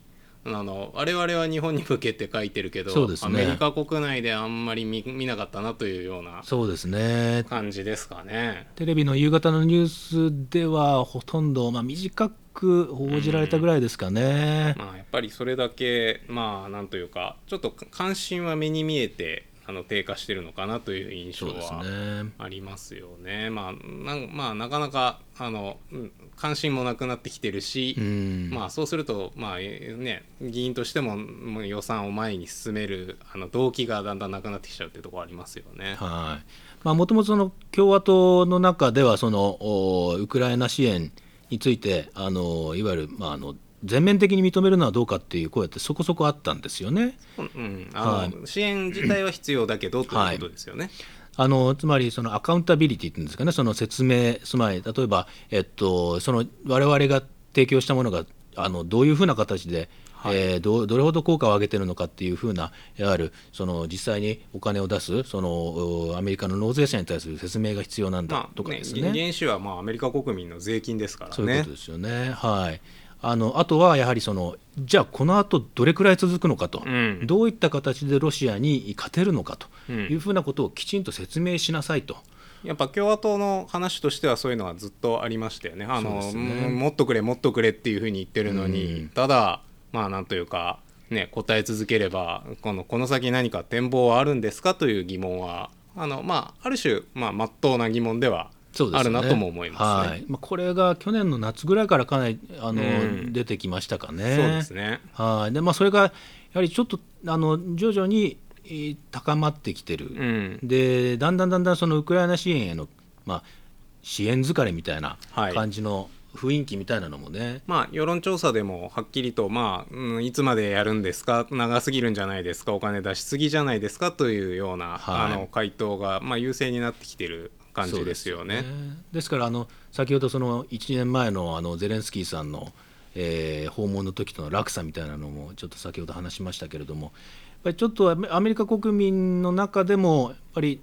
C: あの我々は日本に向けて書いてるけど、
B: ね
C: アメリカ国内であんまり見見なかったなというような
B: そうですね
C: 感じですかね。
B: テレビの夕方のニュースではほとんど、まあ、短く報じられたぐらいですかね。
C: まあ、やっぱりそれだけまあなんというかちょっと関心は目に見えてあの低下してるのかなという印象は
B: ね。
C: ありますよね。まあなんまあ、なかなかあの、うん関心もなくなってきてるし、
B: うん
C: まあ、そうすると、まあえーね、議員としても予算を前に進めるあの動機がだんだんなくなってきちゃうっていうところありますよね。
B: はいまあ、もともと共和党の中ではそのおウクライナ支援についてあのいわゆる、まあ、あの全面的に認めるのはどうかっていう声ってそこそこあったんですよね。
C: うんうんあの支援自体は必要だけどということですよね。
B: あのつまりそのアカウンタビリティっていうんですかねその説明つまり例えば、えっと、その我々が提供したものがあのどういうふうな形で、えーどうどれほど効果を上げてるのかっていうふうないわゆるその実際にお金を出すそのおアメリカの納税者に対する説明が必要なんだ
C: まあね
B: とかですね。
C: 原資はまあアメリカ国民の税金ですからね。
B: そういうことですよね。はい。あのあとはやはりそのじゃあこの後どれくらい続くのかと、
C: うん。
B: どういった形でロシアに勝てるのかと。
C: うん。
B: いうふうなことをきちんと説明しなさいと。
C: やっぱ共和党の話としてはそういうのはずっとありましたよね。あの
B: ね。
C: うんもっとくれもっとくれっていうふうに言ってるのに、
B: うん。
C: ただまあなんというかね答え続ければこのこの先何か展望はあるんですかという疑問はあのまあある種まあ真っ当な疑問ではあるなとも思いますね。
B: はい。まあ、これが去年の夏ぐらいからかなりあの、
C: うん。
B: 出てきましたかね。
C: そうですね。
B: はい。でまあ、それがやはりちょっとあの徐々にえー高まってきてる、
C: うん。
B: でだんだんだんだんそのウクライナ支援への、まあ、支援疲れみたいな
C: はい。
B: 感じの雰囲気みたいなのもね、
C: まあ世論調査でもはっきりと、まあうん、いつまでやるんですか？長すぎるんじゃないですか？お金出しすぎじゃないですか？というような、
B: はい。
C: あの回答が、まあ、優勢になってきてる感じですよね。
B: ですよですからあの先ほどその1年前のあのゼレンスキーさんの、えー訪問の時との落差みたいなのもちょっと先ほど話しましたけれどもやっぱりちょっとアメリカ国民の中でもやっぱり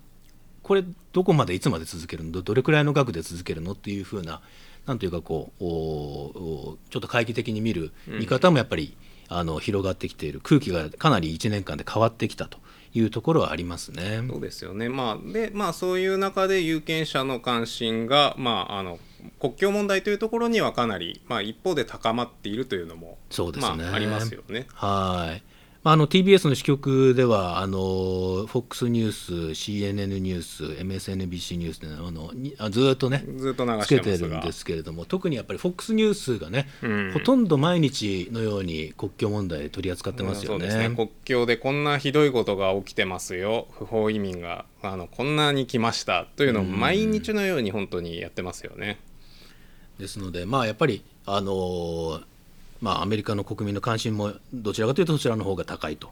B: これどこまでいつまで続けるの？どれくらいの額で続けるの？っていうふうななんというかこうちょっと懐疑的に見る見方もやっぱり、あの広がってきている。空気がかなり1年間で変わってきたと。いうところはありますね。
C: そうですよね、まあでまあ、そういう中で有権者の関心が、まあ、あの国境問題というところにはかなり、まあ、一方で高まっているというのも
B: そうですね、
C: まあ、ありますよね。
B: はい。まあ、あの TBS の支局ではあの FOX ニュース、CNN ニュース、MSNBC ニュースであのにあずーっとね
C: ずっと流
B: つけてるんですけれども特にやっぱり FOX ニュースがね、
C: うん。
B: ほとんど毎日のように国境問題取り扱ってますよね。
C: そうですね。国境でこんなひどいことが起きてますよ。不法移民があのこんなに来ましたというのを毎日のように本当にやってますよね。
B: ですので、まあ、やっぱり、あのーまあ、アメリカの国民の関心もどちらかというとそちらの方が高いと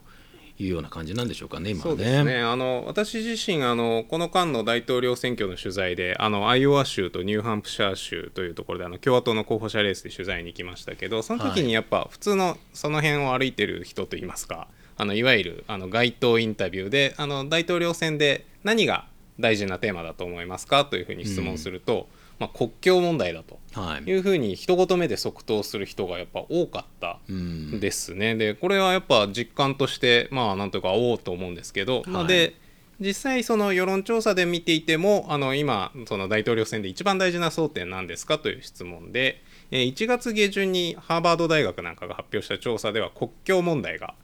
B: いうような感じなんでしょうかね、今はね。
C: そうですねあの私自身あのこの間の大統領選挙の取材であのアイオワ州とニューハンプシャー州というところであの共和党の候補者レースで取材に行きましたけどその時にやっぱ普通のその辺を歩いてる人といいますかあのいわゆるあの街頭インタビューであの大統領選で何が大事なテーマだと思いますかというふうに質問すると、まあ、国境問題だと。
B: はい。
C: いうふうに一言目で即答する人がやっぱ多かった
B: うん。
C: ですね。でこれはやっぱ実感としてまあなんというかおおと思うんですけど、で実際その世論調査で見ていてもあの今その大統領選で一番大事な争点なんですかという質問でえー1月下旬にハーバード大学なんかが発表した調査では国境問題が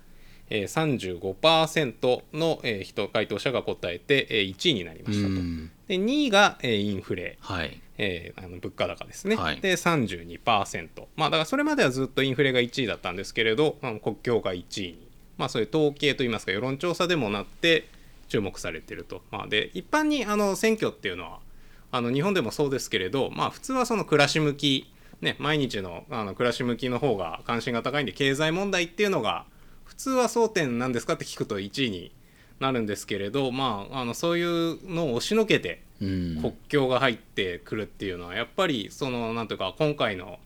C: えー35%のえー人回答者が答えてえー1位になりましたと。
B: うん。
C: で2位がえーインフレ。
B: はい
C: えーあの物価高ですね、
B: はい。
C: で32%まあだからそれまではずっとインフレが1位だったんですけれどあの国境が1位に。まあそういう統計といいますか世論調査でもなって注目されていると、まあ、で一般にあの選挙っていうのはあの日本でもそうですけれど、まあ、普通はその暮らし向き、ね、毎日のあの暮らし向きの方が関心が高いんで経済問題っていうのが普通は争点なんですかって聞くと1位になるんですけれど、まあ、あのそういうのを押しのけて
B: うん
C: 国境が入ってくるっていうのはやっぱりそのなんていうか今回の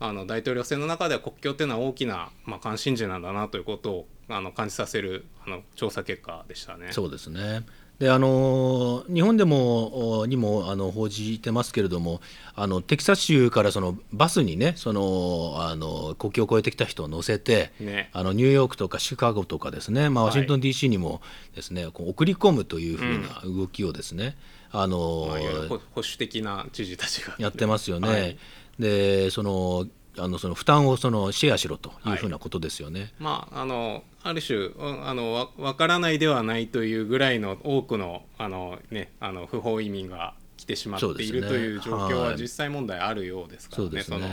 C: あの大統領選の中では国境っていうのは大きな、まあ、関心事なんだなということをあの感じさせるあの調査結果でしたね。
B: そうですね。であの日本でもおにもあの報じてますけれどもあのテキサス州からそのバスにねそのあの国境を越えてきた人を乗せて、
C: ね。
B: あのニューヨークとかシカゴとかですね、まあ、
C: はい。
B: ワシントン DC にもですね、こう送り込むというふうな動きをですね、あの
C: まあ保守的な知事たちが。
B: やってますよね。
C: はい。
B: でそのあのその負担をそのシェアしろというふうなことですよね。
C: まあ、あのある種うんあのわ分からないではないというぐらいの多くのあの、ね、あの不法移民が来てしまっている、という状況
B: は
C: はい実際問題あるようですからね。
B: そね
C: その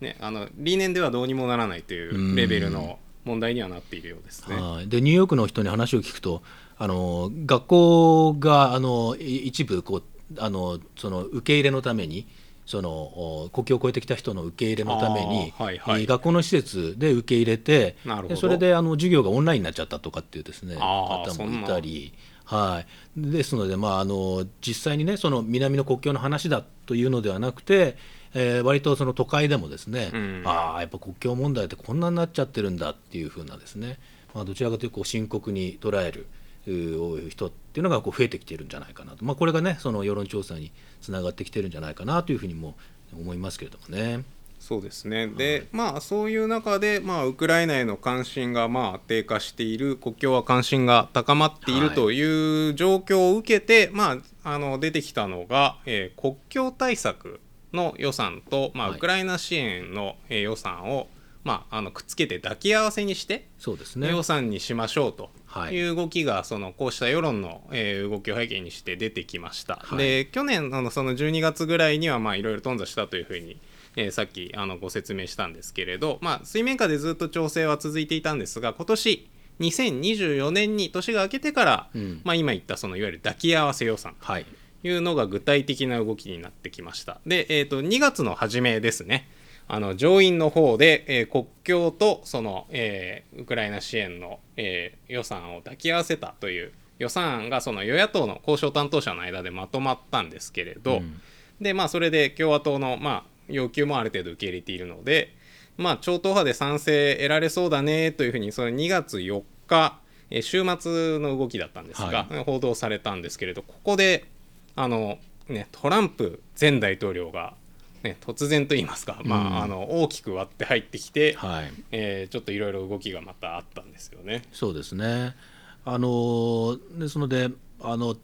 C: ねあの理念ではどうにもならないというレベルの問題にはなっているようですね。
B: はい、でニューヨークの人に話を聞くとあの学校があのい一部こうあのその受け入れのためにそのお国境を越えてきた人の受け入れのために、
C: はいはい。
B: えー学校の施設で受け入れて
C: なるほど。
B: でそれであの授業がオンラインになっちゃったとかっていうですね方もいたり。はい、ですので、まあ、あの実際にねその南の国境の話だというのではなくて、えー割とその都会でもですね、
C: うん。
B: ああやっぱ国境問題ってこんなになっちゃってるんだっていうふうなですね、まあ、どちらかというと深刻に捉える人っていうのがこう増えてきているんじゃないかなと、まあ、これがねその世論調査につながってきてるんじゃないかなというふうにも思いますけれどもね。
C: そうですね。で、まあそういう中で、まあ、ウクライナへの関心がまあ低下している国境は関心が高まっている
B: はい。
C: という状況を受けて、まあ、あの出てきたのが、えー国境対策の予算と、まあ、
B: はい。
C: ウクライナ支援の、えー予算を、まあ、あのくっつけて抱き合わせにして
B: そうですね。
C: 予算にしましょうと。
B: はい。
C: いう動きがそのこうした世論の、えー動きを背景にして出てきました、
B: はい。
C: で去年あのその12月ぐらいにはまあいろいろ頓挫したというふうに、えーさっきあのご説明したんですけれど、まあ、水面下でずっと調整は続いていたんですが今年2024年に年が明けてから、
B: うん。
C: まあ、今言ったそのいわゆる抱き合わせ予算。
B: はい。
C: というのが具体的な動きになってきました。で、えー、と2月の初めですねあの上院の方で、えー国境とその、えーウクライナ支援の、えー予算を抱き合わせたという予算案がその与野党の交渉担当者の間でまとまったんですけれど、
B: うん。
C: でまあそれで共和党の、まあ、要求もある程度受け入れているので、まあ、超党派で賛成得られそうだねというふうにそれ2月4日、えー週末の動きだったんですが、報道されたんですけれどここであの、ね、トランプ前大統領が、ね、突然と言いますか、まあ、あの大きく割って入ってきて、
B: はい。
C: えーちょっといろいろ動きがまたあったんですよね。
B: そうですね。あのですのであの、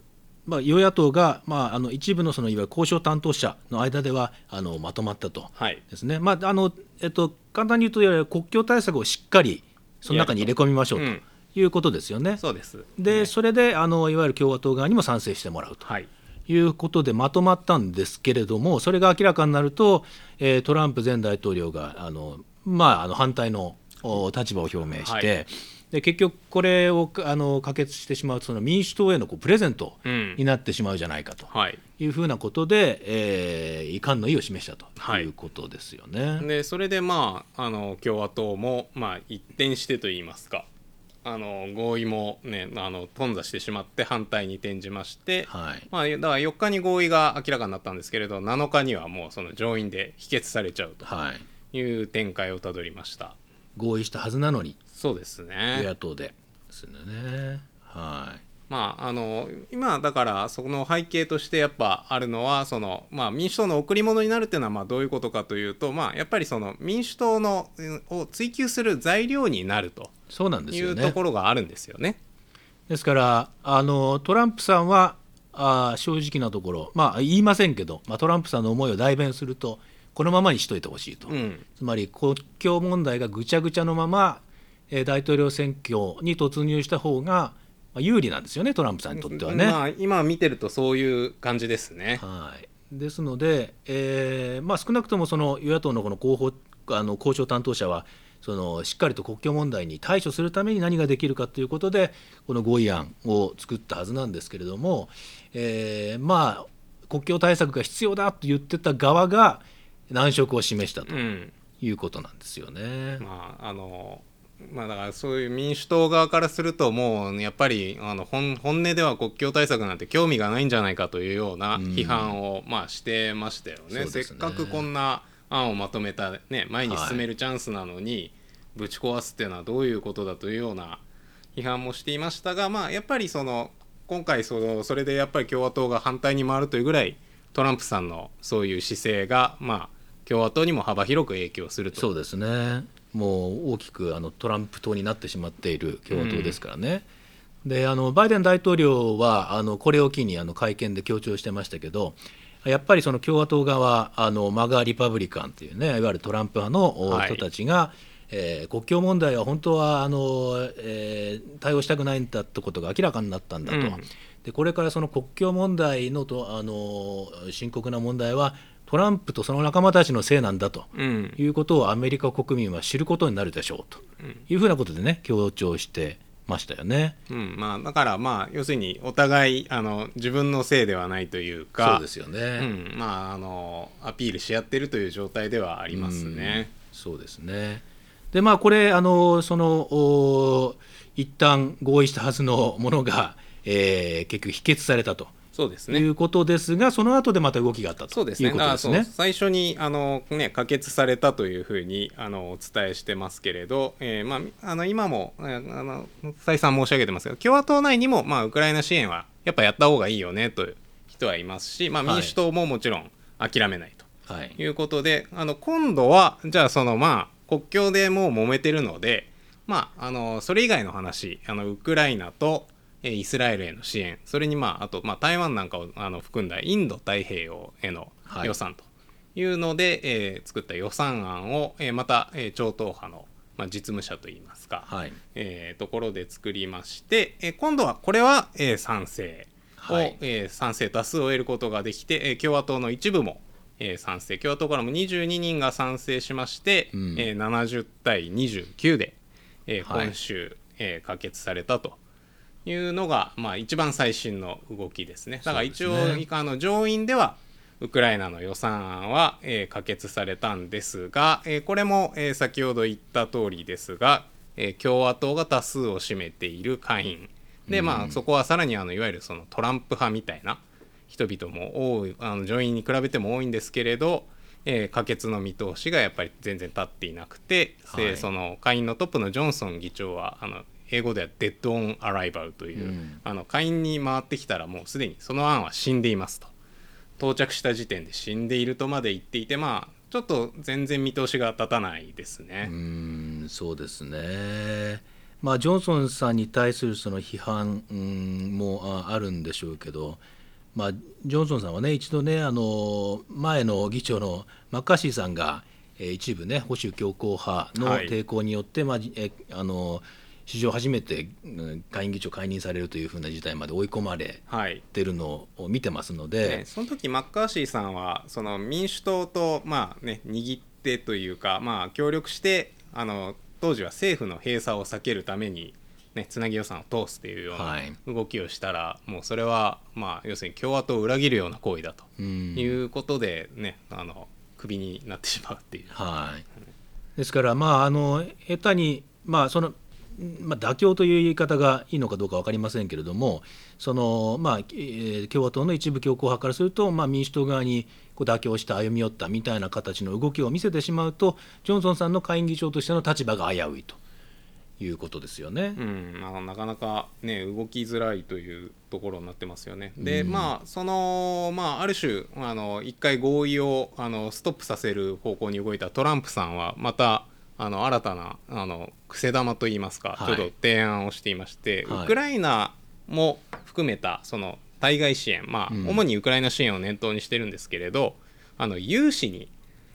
B: まあ、与野党が、まあ、あの一部のそのいわゆる交渉担当者の間ではあのまとまったと。
C: はい。
B: ですね。まああのえっと、簡単に言うといわゆる国境対策をしっかりその中に入れ込みましょうと
C: うん。
B: いうことですよね。
C: そうです。
B: でそれであのいわゆる共和党側にも賛成してもらうと。
C: はい
B: いうことでまとまったんですけれどもそれが明らかになると、えートランプ前大統領があの、まあ、あの反対のお立場を表明して、
C: はい。
B: で結局これをあの可決してしまうとその民主党へのこうプレゼント
C: うん。
B: になってしまうじゃないかと。
C: はい。
B: いうふうなことで、えー遺憾の意を示したと
C: はい。
B: いうことですよね。
C: でそれでまああの共和党もまあ一転してといいますかあの合意もねあの頓挫してしまって反対に転じまして、
B: はい。
C: まあ、だから4日に合意が明らかになったんですけれど7日にはもうその上院で否決されちゃう
B: はい、
C: という展開をたどりました。
B: 合意したはずなのに。
C: そうです
B: 与
C: ね
B: 野党で。ですよね。はい。
C: まああの今だからその背景としてやっぱあるのはその、まあ、民主党の贈り物になるっていうのはまあどういうことかというと、まあ、やっぱりその民主党のうんを追求する材料になると
B: そうなんです
C: いうと
B: よね。
C: ころがあるんですよね。
B: ですからあのトランプさんはあ正直なところ、まあ、言いませんけど、まあ、トランプさんの思いを代弁するとこのままにしといてほしいと、
C: うん
B: つまり国境問題がぐちゃぐちゃのまま、えー大統領選挙に突入した方が、まあ、有利なんですよねトランプさんにとってはね。
C: まあ、今見てるとそういう感じですね。
B: はい、ですので、えーまあ、少なくともその与野党のこの候補あの交渉担当者はそのしっかりと国境問題に対処するために何ができるかということでこの合意案を作ったはずなんですけれども、えーまあ国境対策が必要だと言ってた側が難色を示したと
C: うん。
B: いうことなんですよね。
C: まああのまあだからそういう民主党側からするともうやっぱりあの本本音では国境対策なんて興味がないんじゃないかというような批判を、まあしてましたよね。
B: ね。
C: せっかくこんな案をまとめた、ね、前に進めるチャンスなのに、ぶち壊すっていうのはどういうことだというような批判もしていましたが、まあ、やっぱりその今回そのそれでやっぱり共和党が反対に回るというぐらいトランプさんのそういう姿勢が、まあ、共和党にも幅広く影響すると。
B: そうですね。もう大きくあのトランプ党になってしまっている共和党ですからね。であのバイデン大統領はあのこれを機にあの会見で強調してましたけどやっぱりその共和党側あのマガ・リパブリカンというねいわゆるトランプ派の人たちが、えー国境問題は本当はあの、えー対応したくないんだってことが明らかになったんだと。
C: うん。
B: でこれからその国境問題のとあの深刻な問題はトランプとその仲間たちのせいなんだと。
C: うん。
B: いうことをアメリカ国民は知ることになるでしょうと。いうふうなことでね強調してましたよね。
C: うんまあ、だからまあ要するにお互いあの自分のせいではないというか
B: そうですよね。
C: うん、まああのアピールし合ってるという状態ではありますね。
B: そうですね。でまあこれあのそのお一旦合意したはずのものが、えー結局否決されたと
C: そうですね。
B: いうことですが、その後でまた動きがあったと
C: そうですね。
B: いうこ
C: だからそう
B: とですね。
C: 最初にあのね可決されたというふうにあのお伝えしてますけれど、えーまああの今もえーあの再三申し上げてますけど、共和党内にもまあウクライナ支援はやっぱやった方がいいよねという人はいますし、まあ
B: はい
C: 民主党ももちろん諦めないと。
B: はい。
C: いうことであの今度はじゃあそのまあ国境でもう揉めてるのでまああのそれ以外の話あのウクライナとえーイスラエルへの支援。それにまああとまあ台湾なんかをあの含んだインド太平洋への
B: はい。
C: 予算というので、えー作った予算案を、えーまた、えー超党派の、まあ、実務者といいますか、
B: はい。
C: えーところで作りまして、えー今度はこれは、えー賛成を、
B: はい。
C: えー賛成多数を得ることができて、えー共和党の一部も、えー賛成。共和党からも22人が賛成しまして、
B: うん。
C: えー70対29で、えー
B: はい。
C: 今週、えー可決されたというのが、まあ、一番最新の動きですね。だから一応、
B: ね
C: あの上院ではウクライナの予算案は、えー可決されたんですが、えーこれも、えー先ほど言った通りですが、えー共和党が多数を占めている下院。で、まあ、そこはさらにあのいわゆるそのトランプ派みたいな人々も多いあの上院に比べても多いんですけれど、えー可決の見通しがやっぱり全然立っていなくて、
B: はい。
C: でその下院のトップのジョンソン議長はあの英語ではデッド・オン・アライバルという、
B: うん
C: あの下院に回ってきたらもうすでにその案は死んでいますと到着した時点で死んでいるとまで言っていてまあちょっと全然見通しが立たないですね。
B: うーんそうですね。まあジョンソンさんに対するその批判うんもああるんでしょうけど、まあジョンソンさんはね一度ねあの前の議長のマッカーシーさんが、えー一部ね保守強硬派の
C: はい
B: 抵抗によって、まあじえあの史上初めてうん下院議長解任されるというふうな事態まで追い込まれ
C: はい。
B: てるのを見てますので、
C: ね、その時マッカーシーさんはその民主党とまあね握ってというかまあ協力してあの当時は政府の閉鎖を避けるためにねつなぎ予算を通すというよう
B: はい。
C: な動きをしたら、もうそれはまあ要するに共和党を裏切るような行為だと
B: うん。
C: いうことでねあのクビになってしまうっていう。
B: はい、ですから、まあ、あの下手に、まあそのまあ、妥協という言い方がいいのかどうか分かりませんけれどもその、まあえー共和党の一部強硬派からすると、まあ、民主党側にこう妥協して歩み寄ったみたいな形の動きを見せてしまうとジョンソンさんの下院議長としての立場が危ういということですよね。
C: うんまあ、なかなかね動きづらいというところになってますよね。で、まあそのまあある種あの一回合意をあのストップさせる方向に動いたトランプさんはまたあの新たなあの癖玉といいますか、
B: はい。
C: ちょっと提案をしていまして、
B: はい。
C: ウクライナも含めたその対外支援まあ、
B: うん。
C: 主にウクライナ支援を念頭にしてるんですけれどあの融資に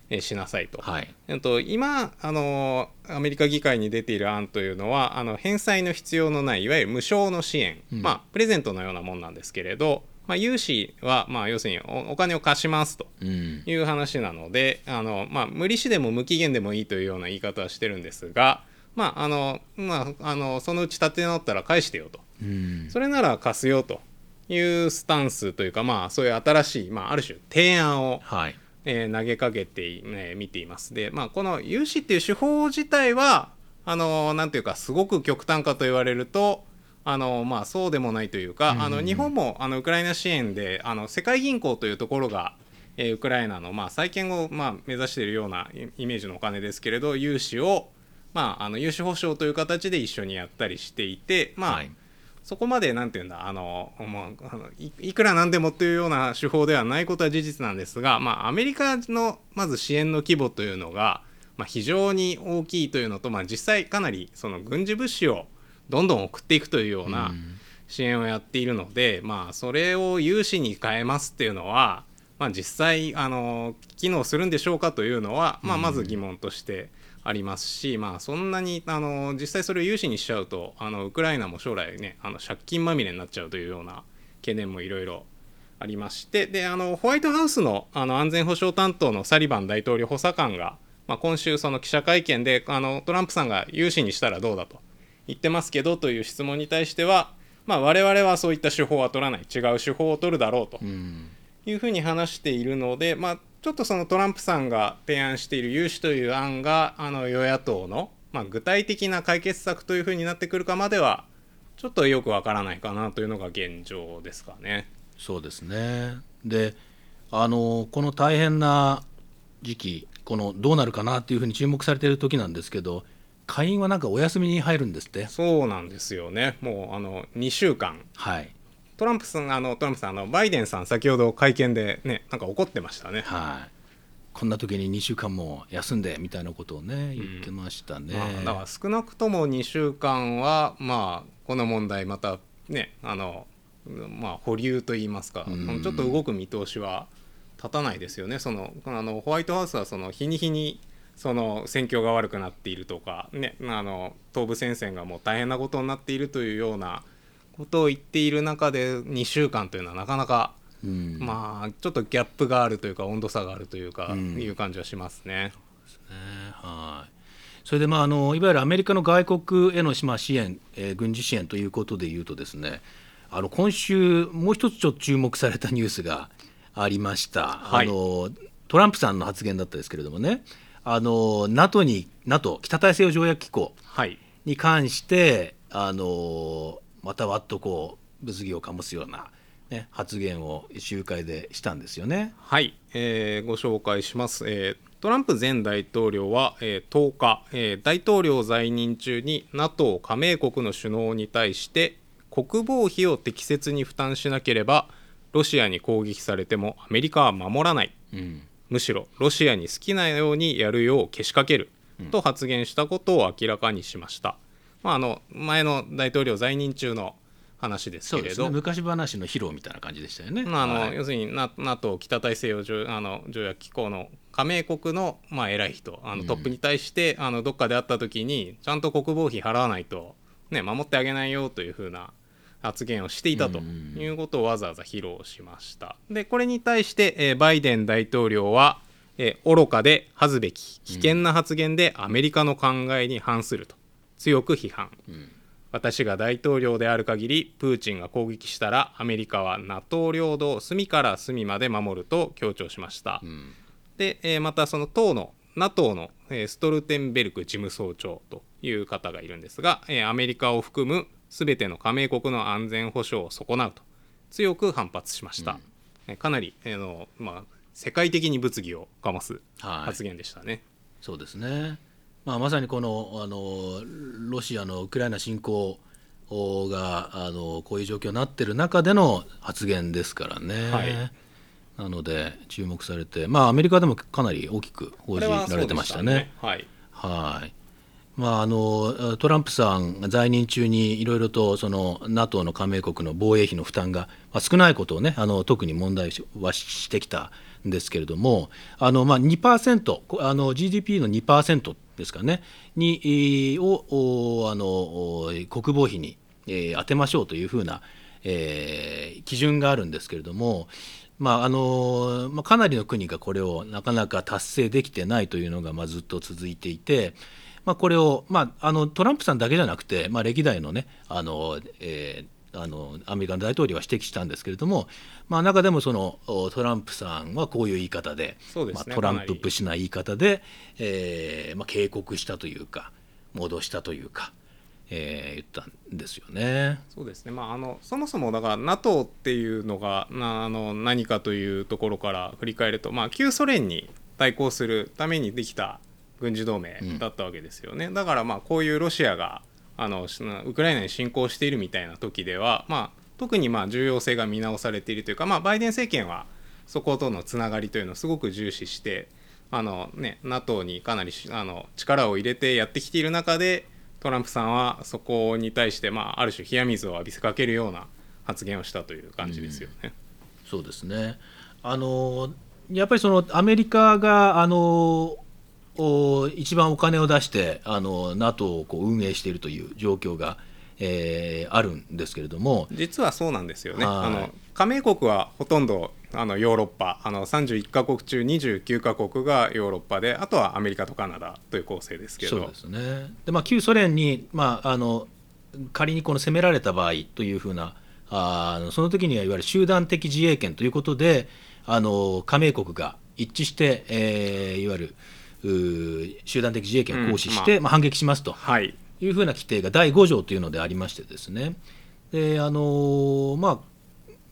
C: えしなさいと。
B: はい。
C: えっと、今あのアメリカ議会に出ている案というのはあの返済の必要のないいわゆる無償の支援、
B: うん。
C: まあ、プレゼントのようなもんなんですけれど、まあ、融資は、まあ、要するにおお金を貸しますと
B: うん。
C: いう話なのであの、まあ、無利子でも無期限でもいいというような言い方はしてるんですが、まああのまあ、あのそのうち立て直ったら返してよと。
B: うん。
C: それなら貸すよというスタンスというか、まあ、そういう新しい、まあ、ある種提案を
B: はい。
C: えー投げかけて、ね、見ています。で、まあ、この融資っていう手法自体はあのなんていうかすごく極端かと言われるとあの、まあ、そうでもないというか、あの日本もあのウクライナ支援であの世界銀行というところが、えーウクライナの、まあ、再建を、まあ、目指しているようなイイメージのお金ですけれど融資を、まあ、あの融資保証という形で一緒にやったりしていて、まあ
B: はい。
C: そこまでなんていうんだあのもうあのいいくらなんでもというような手法ではないことは事実なんですが、まあ、アメリカのまず支援の規模というのが、まあ、非常に大きいというのと、まあ、実際かなりその軍事物資をどんどん送っていくというような支援をやっているので、まあ、それを融資に変えますっていうのは、まあ、実際あの機能するんでしょうかというのは、まあ、まず疑問としてありますし、まあ、そんなにあの実際それを融資にしちゃうとあのウクライナも将来ねあの借金まみれになっちゃうというような懸念もいろいろありましてであのホワイトハウスのあの安全保障担当のサリバン大統領補佐官が、まあ、今週その記者会見であのトランプさんが融資にしたらどうだと言ってますけどという質問に対しては、まあ、我々はそういった手法は取らない。違う手法を取るだろうと
B: うん。
C: いうふうに話しているので、まあ、ちょっとそのトランプさんが提案している融資という案があの与野党の、まあ、具体的な解決策というふうになってくるかまではちょっとよくわからないかなというのが現状ですかね。
B: そうですね。であのこの大変な時期このどうなるかなっていうふうに注目されている時なんですけど下院はなんかお休みに入るんですって？
C: そうなんですよね。もうあの2週間。
B: はい。
C: トランプさんあのトランプさんあのバイデンさん先ほど会見でねなんか怒ってましたね。
B: はい。こんな時に2週間も休んでみたいなことをね言ってましたね、
C: まあ、だから少なくとも2週間はまあこの問題またねあのまあ保留といいますか、
B: うん。
C: ちょっと動く見通しは立たないですよね。そのあのホワイトハウスはその日に日にその戦況が悪くなっているとか、ね、あの東部戦線がもう大変なことになっているというようなことを言っている中で2週間というのはなかなか、
B: うん。
C: まあちょっとギャップがあるというか温度差があるというか、
B: ん。
C: いう感じはしますね。
B: ね。はい。それで、まあ、あのいわゆるアメリカの外国へのまあ支援、えー軍事支援ということでいうとですねあの今週もう一つちょっと注目されたニュースがありました、
C: はい。
B: あのトランプさんの発言だったですけれどもねあの NATO に NATO 北大西洋条約機構
C: はい。
B: に関してあのまたわっとこう物議を醸すような、ね、発言を集会でしたんですよね。
C: はい、えーご紹介します、えートランプ前大統領は、えー10日、えー大統領在任中に NATO 加盟国の首脳に対して国防費を適切に負担しなければロシアに攻撃されてもアメリカは守らない。
B: うん
C: むしろロシアに好きなようにやるようけしかける。と発言したことを明らかにしました、まあ、あの前の大統領在任中の話ですけれど。
B: そうですね。昔話の披露みたいな感じでしたよね。
C: まああの
B: はい。
C: 要するに Na- NATO 北大西洋条あの条約機構の加盟国の、まあ、偉い人あのトップに対して、あのどっかで会った時にちゃんと国防費払わないと、ね、守ってあげないよというふうな発言をしていたということをわざわざ披露しました。でこれに対して、えーバイデン大統領は、えー愚かで恥ずべき危険な発言でアメリカの考えに反すると。強く批判。私が大統領である限りプーチンが攻撃したらアメリカは NATO 領土を隅から隅まで守ると強調しました、で、えーまたその党の NATO の、えーストルテンベルク事務総長という方がいるんですが、えーアメリカを含む全ての加盟国の安全保障を損なうと。強く反発しました、えーかなり、えーのまあ、世界的に物議を醸す
B: はい。
C: 発言でしたね、
B: そうですね、まあ、まさにこのあのロシアのウクライナ侵攻があのこういう状況になってる中での発言ですからね。
C: はい。
B: なので注目されて、まあ、アメリカでもかなり大きく報じられてましたね。
C: はい。
B: はいまあ、あのトランプさん在任中にいろいろとその NATO の加盟国の防衛費の負担がまあ少ないことを、ね、あの特に問題はしてきたんですけれどもあの、まあ、2%あの GDP の2%ですかねにをおあの国防費に、えー当てましょうというふうな、えー基準があるんですけれども、まああのまあ、かなりの国がこれをなかなか達成できてないというのが、まあ、ずっと続いていて、まあ、これを、まあ、あのトランプさんだけじゃなくて、まあ、歴代の,、ねあのえーあのアメリカの大統領は指摘したんですけれども、まあ、中でもそのおトランプさんはこういう言い方で
C: ね
B: まあ、トランプ節な言い方で、えーまあ、警告したというか戻したというか、えー言ったんですよね。
C: そうですね、まあ、あのそもそもだから NATO っていうのがなあの何かというところから振り返ると、まあ、旧ソ連に対抗するためにできた軍事同盟だったわけですよね、だからまあこういうロシアがあのしウクライナに侵攻しているみたいな時では、まあ、特にまあ重要性が見直されているというか、まあ、バイデン政権はそことのつながりというのをすごく重視してあの、ね、NATO にかなりしあの力を入れてやってきている中でトランプさんはそこに対して、まあ、ある種冷や水を浴びせかけるような発言をしたという感じですよね。
B: そうですね。あのやっぱりそのアメリカがあのお一番お金を出してあの NATO をこう運営しているという状況が、えーあるんですけれども、
C: 実はそうなんですよね。
B: はい。
C: あの加盟国はほとんどあのヨーロッパあの31カ国中29カ国がヨーロッパであとはアメリカとカナダという構成ですけど。
B: そうですね。で、まあ、旧ソ連に、まあ、あの仮にこの攻められた場合というふうなあのその時にはいわゆる集団的自衛権ということであの加盟国が一致して、えーいわゆる集団的自衛権を行使して、
C: うん
B: まあ反撃しますと。
C: はい。
B: いうふうな規定が第5条というのでありましてですね。であのまあ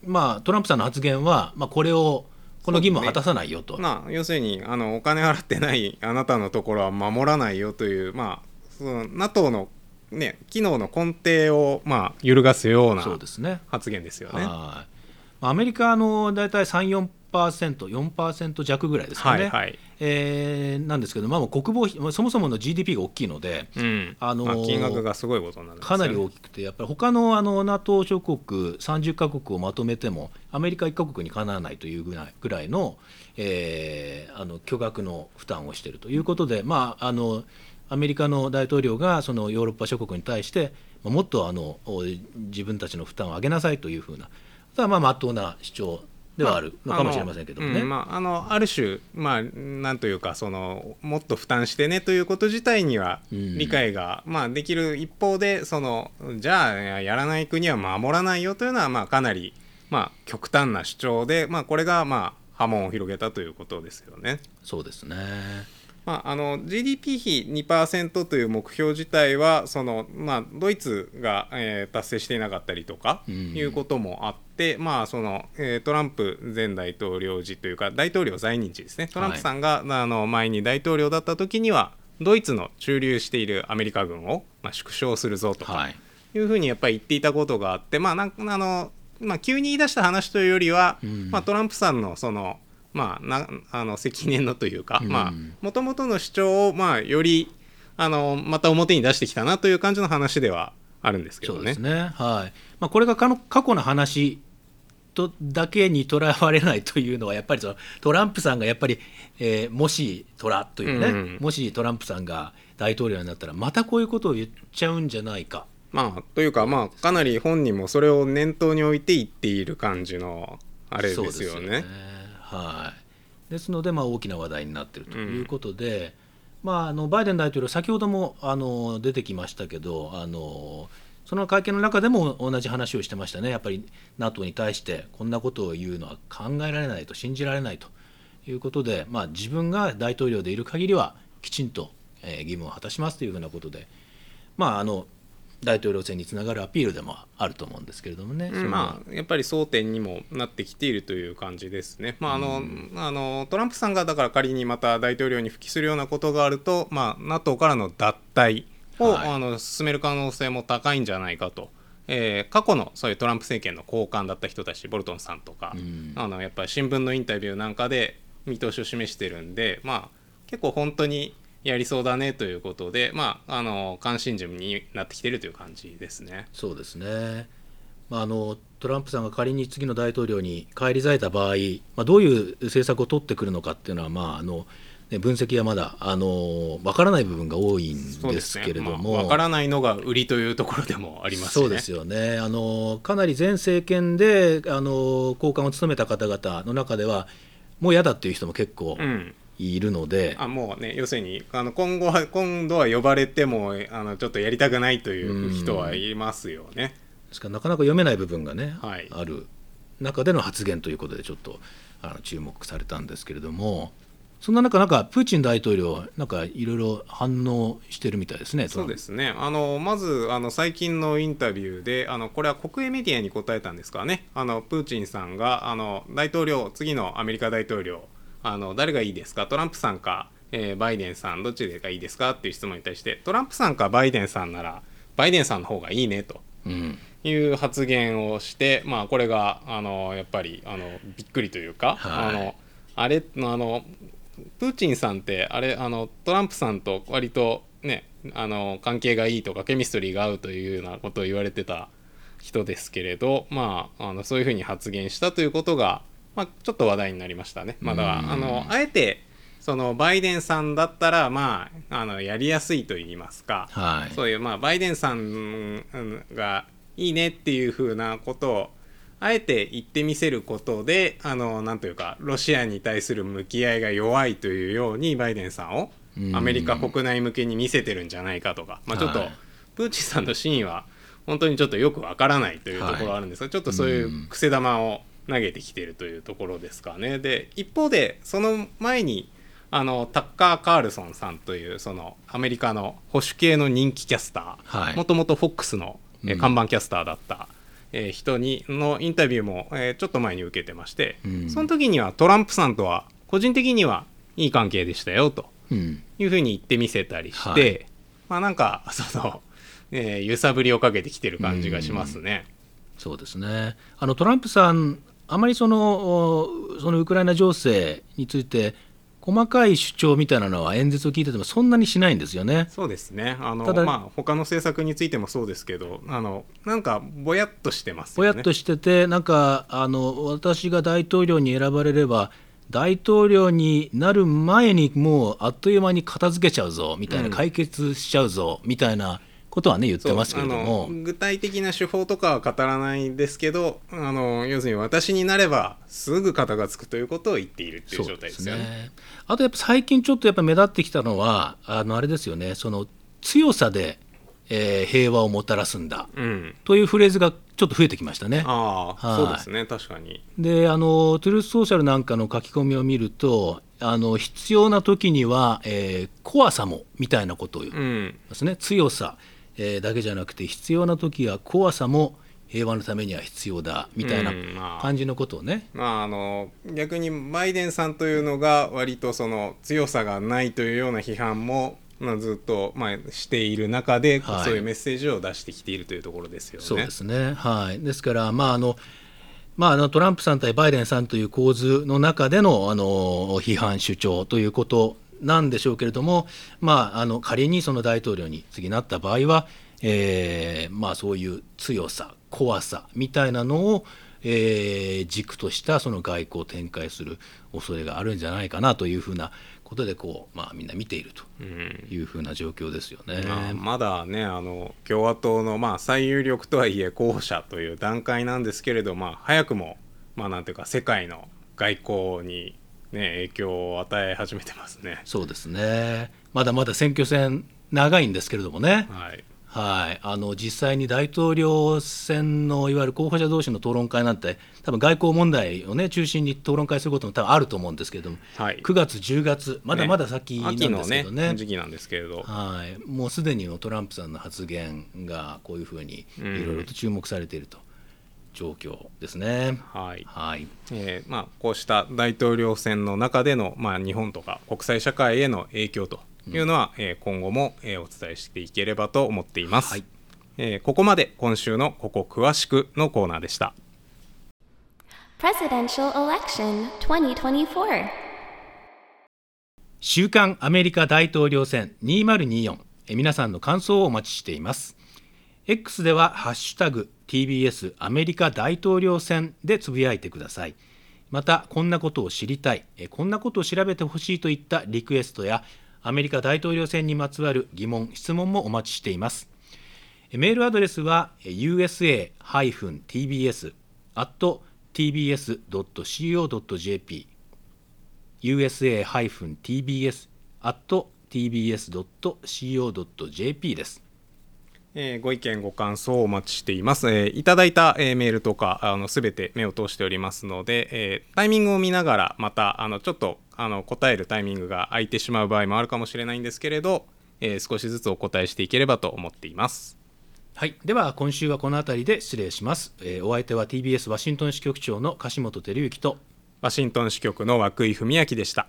B: まあトランプさんの発言は、まあ、これをこの義務を果たさないよと、
C: まあ、要するにあのお金払ってないあなたのところは守らないよという、まあ、その NATO の、ね、機能の根底を、まあ、揺るがすような発言ですよね。
B: はい。アメリカの大体3、3%4% 弱ぐらいですかね、
C: はいはい。
B: えーなんですけど、まあ、国防費まあそもそもの GDP が大きいので、
C: うん。
B: あのー
C: まあ、金額がすごいことになね。
B: かなり大きくて、やっぱり他のあの NATO 諸国30カ国をまとめても、アメリカ1カ国にかなわないというぐらいぐらいの,、えーあの巨額の負担をしているということで、まあ、あのアメリカの大統領がそのヨーロッパ諸国に対して、まあもっとあのお自分たちの負担を上げなさいというふうな、まあ真っ当な主張ではあるのかもしれませんけどもね。
C: あのうんまあ、あのある種、まあ、なんというかそのもっと負担してねということ自体には
B: うん
C: 理解が、まあ、できる一方でそのじゃあやらない国は守らないよというのは、まあ、かなり、まあ、極端な主張で、まあ、これが、まあ、波紋を広げたということですよね。
B: そうですね
C: まあ、あの GDP 比2%という目標自体はその、まあ、ドイツが、えー達成していなかったりとか
B: うん
C: いうこともあって、まあそのえートランプ前大統領時というか大統領在任時ですね。トランプさんが、あの前に大統領だった時にはドイツの駐留しているアメリカ軍を、まあ、縮小するぞとか
B: はい。
C: いうふうにやっぱり言っていたことがあって、まあなんあのまあ、急に言い出した話というよりは、
B: うん。
C: まあ、トランプさんのその、まあ、なあの積年のというか
B: うん。
C: もともとの主張を、まあ、よりあのまた表に出してきたなという感じの話ではあるんですけどね。
B: そうです。ね、はい。まあ、これがかの過去の話とだけにとらわれないというのは、やっぱりそのトランプさんがやっぱり、えーもしトラというね、
C: うん。うん
B: もしトランプさんが大統領になったら、またこういうことを言っちゃうんじゃないか、
C: まあ、というか、まあ、かなり本人もそれを念頭に置いて言っている感じのあれですよね。
B: はい、ですので、まあ、大きな話題になっているということで、まあ、あのバイデン大統領、先ほどもあの出てきましたけどあの、その会見の中でも同じ話をしてましたね、やっぱり NATO に対してこんなことを言うのは考えられないと、信じられないということで、まあ、自分が大統領でいる限りは、きちんと、えー義務を果たしますというふうなことで、まあ、あの大統領選につながるアピールでもあると思うんですけれどもね。その
C: まあ、やっぱり争点にもなってきているという感じですね。まああのあのトランプさんがだから仮にまた大統領に復帰するようなことがあると、まあ、NATO からの脱退を、
B: はい
C: あの進める可能性も高いんじゃないかと。えー過去のそういうトランプ政権の高官だった人たちボルトンさんとか、
B: ん
C: あのやっぱり新聞のインタビューなんかで見通しを示してるんで、まあ、結構本当にやりそうだねということで、まあ、あの関心事になってきてるという感じですね。
B: そうですね、まあ、あのトランプさんが仮に次の大統領に返り咲いた場合、まあ、どういう政策を取ってくるのかっていうのは、まああのね、分析はまだあの分からない部分が多いんですけれども。
C: まあわからないのが売りというところでもありますしね。
B: そうですよねあのかなり前政権であの高官を務めた方々の中ではもう嫌だっていう人も結構
C: うん。
B: いるので、
C: あもうね要するにあの今後は今度は呼ばれてもあのちょっとやりたくないという人はいますよね。
B: ですからなかなか読めない部分がね、
C: はい
B: ある中での発言ということでちょっとあの注目されたんですけれどもそんな中なんかプーチン大統領なんかいろいろ反応してるみたいですね。
C: そうですね。あのまずあの最近のインタビューであのこれは国営メディアに答えたんですかね。あのプーチンさんがあの大統領次のアメリカ大統領あの誰がいいですか？トランプさんか、えーバイデンさんどっちがいいですか？っていう質問に対してトランプさんかバイデンさんならバイデンさんの方がいいねと。
B: うん。
C: いう発言をして、まあ、これがあのやっぱりあのびっくりというか、
B: はい。
C: あのあれあのプーチンさんってあれあのトランプさんと割とねあの関係がいいとかケミストリーが合うというようなことを言われてた人ですけれど、まあ、あのそういうふうに発言したということが、まあ、ちょっと話題になりましたね。まあ、だあのあえてそのバイデンさんだったら、まあ、あのやりやすいと言いますか、
B: はい。
C: そういうまあバイデンさんうんがいいねっていう風なことをあえて言ってみせることであのなんというかロシアに対する向き合いが弱いというようにバイデンさんを
B: うん。
C: アメリカ国内向けに見せてるんじゃないかとか、まあ、ちょっと
B: はい
C: プーチンさんの真意は本当にちょっとよくわからないというところはあるんですが、ちょっとそういう癖玉を投げてきてるというところですかね。で一方でその前にあのタッカー・カールソンさんというそのアメリカの保守系の人気キャスタ
B: はい。
C: ーもともと FOX の、看板キャスターだった、えー人にのインタビューも、えーちょっと前に受けてまして、
B: うん。
C: その時にはトランプさんとは個人的にはいい関係でしたよと
B: うん。
C: いうふうに言ってみせたりして、
B: はい。
C: まあなんかその、えー揺さぶりをかけてきてる感じがしますね。
B: そうですね。あのトランプさんあまりそのおそのウクライナ情勢について細かい主張みたいなのは演説を聞いててもそんなにしないんですよね。
C: そうですね。あの
B: ただ
C: まあ他の政策についてもそうですけどあのなんかぼやっとしてますよね。
B: ぼやっとしててなんかあの私が大統領に選ばれれば大統領になる前にもうあっという間に片付けちゃうぞみたいな、
C: うん。
B: 解決しちゃうぞみたいなことはね言ってますけれども。
C: 具体的な手法とかは語らないですけどあの要するに私になればすぐ肩がつくということを言っているっていう状態ですよね。
B: あとやっぱ最近ちょっとやっぱ目立ってきたのはあのあれですよね。その強さで、えー平和をもたらすんだ。
C: うん、
B: というフレーズがちょっと増えてきましたね。
C: あそうですね確かに。
B: であのトゥルースソーシャルなんかの書き込みを見るとあの必要な時には、えー怖さもみたいなことを言い
C: うん
B: ますね、強さ、えーだけじゃなくて必要な時は怖さも平和のためには必要だみたいな感じのことをね、
C: まあ、あの逆にバイデンさんというのが割とその強さがないというような批判も、まあ、ずっと、まあ、している中で、
B: はい。
C: そういうメッセージを出してきているというところですよね。
B: そうですね、はい、ですから、まああのまあ、あのトランプさん対バイデンさんという構図の中でのあの批判、主張ということなんでしょうけれども、まあ、あの仮にその大統領に次なった場合は、えーまあ、そういう強さ、怖さみたいなのを、えー軸としたその外交を展開する恐れがあるんじゃないかなというふうなことでこう、まあ、みんな見ているというふうな状況ですよね。
C: まあ、まだねあの共和党の、まあ、最有力とはいえ候補者という段階なんですけれど、まあ、早くも、まあ、なんていうか世界の外交に、ね、影響を与え始めてますね。
B: そうですね。まだまだ選挙戦長いんですけれどもね、
C: はい。
B: はい、あの実際に大統領選のいわゆる候補者同士の討論会なんて多分外交問題を、ね、中心に討論会することも多分あると思うんですけれども、
C: はい。
B: 9月10月まだまだ先なんですけどね。
C: 時期なんですけれど、
B: はい、もうすでにトランプさんの発言がこういうふうに
C: うん。
B: いろいろと注目されていると状況ですね。
C: はい。
B: はい。
C: えーまあ、こうした大統領選の中での、まあ、日本とか国際社会への影響というのは、えー今後も、えーお伝えしていければと思っています、
B: はい。
C: えーここまで今週の「ここ詳しく」のコーナーでした。
D: Presidential Election 2024.
B: 週刊アメリカ大統領選2024え皆さんの感想をお待ちしています X ではハッシュタグ TBS アメリカ大統領選でつぶやいてください。またこんなことを知りたい。えこんなことを調べてほしいといったリクエストやアメリカ大統領選にまつわる疑問質問もお待ちしています。えメールアドレスはえ usa-tbs tbs.co.jp usa-tbs.tbs.co.jp です。
C: えーご意見ご感想をお待ちしています、えーいただいた、えーメールとかあの全て目を通しておりますので、えータイミングを見ながらまたあのちょっとあの答えるタイミングが空いてしまう場合もあるかもしれないんですけれど、えー少しずつお答えしていければと思っています。
B: はい、では今週はこの辺りで失礼します。えーお相手は TBS ワシントン支局長の樫本照之と
C: ワシントン支局の涌井文明でした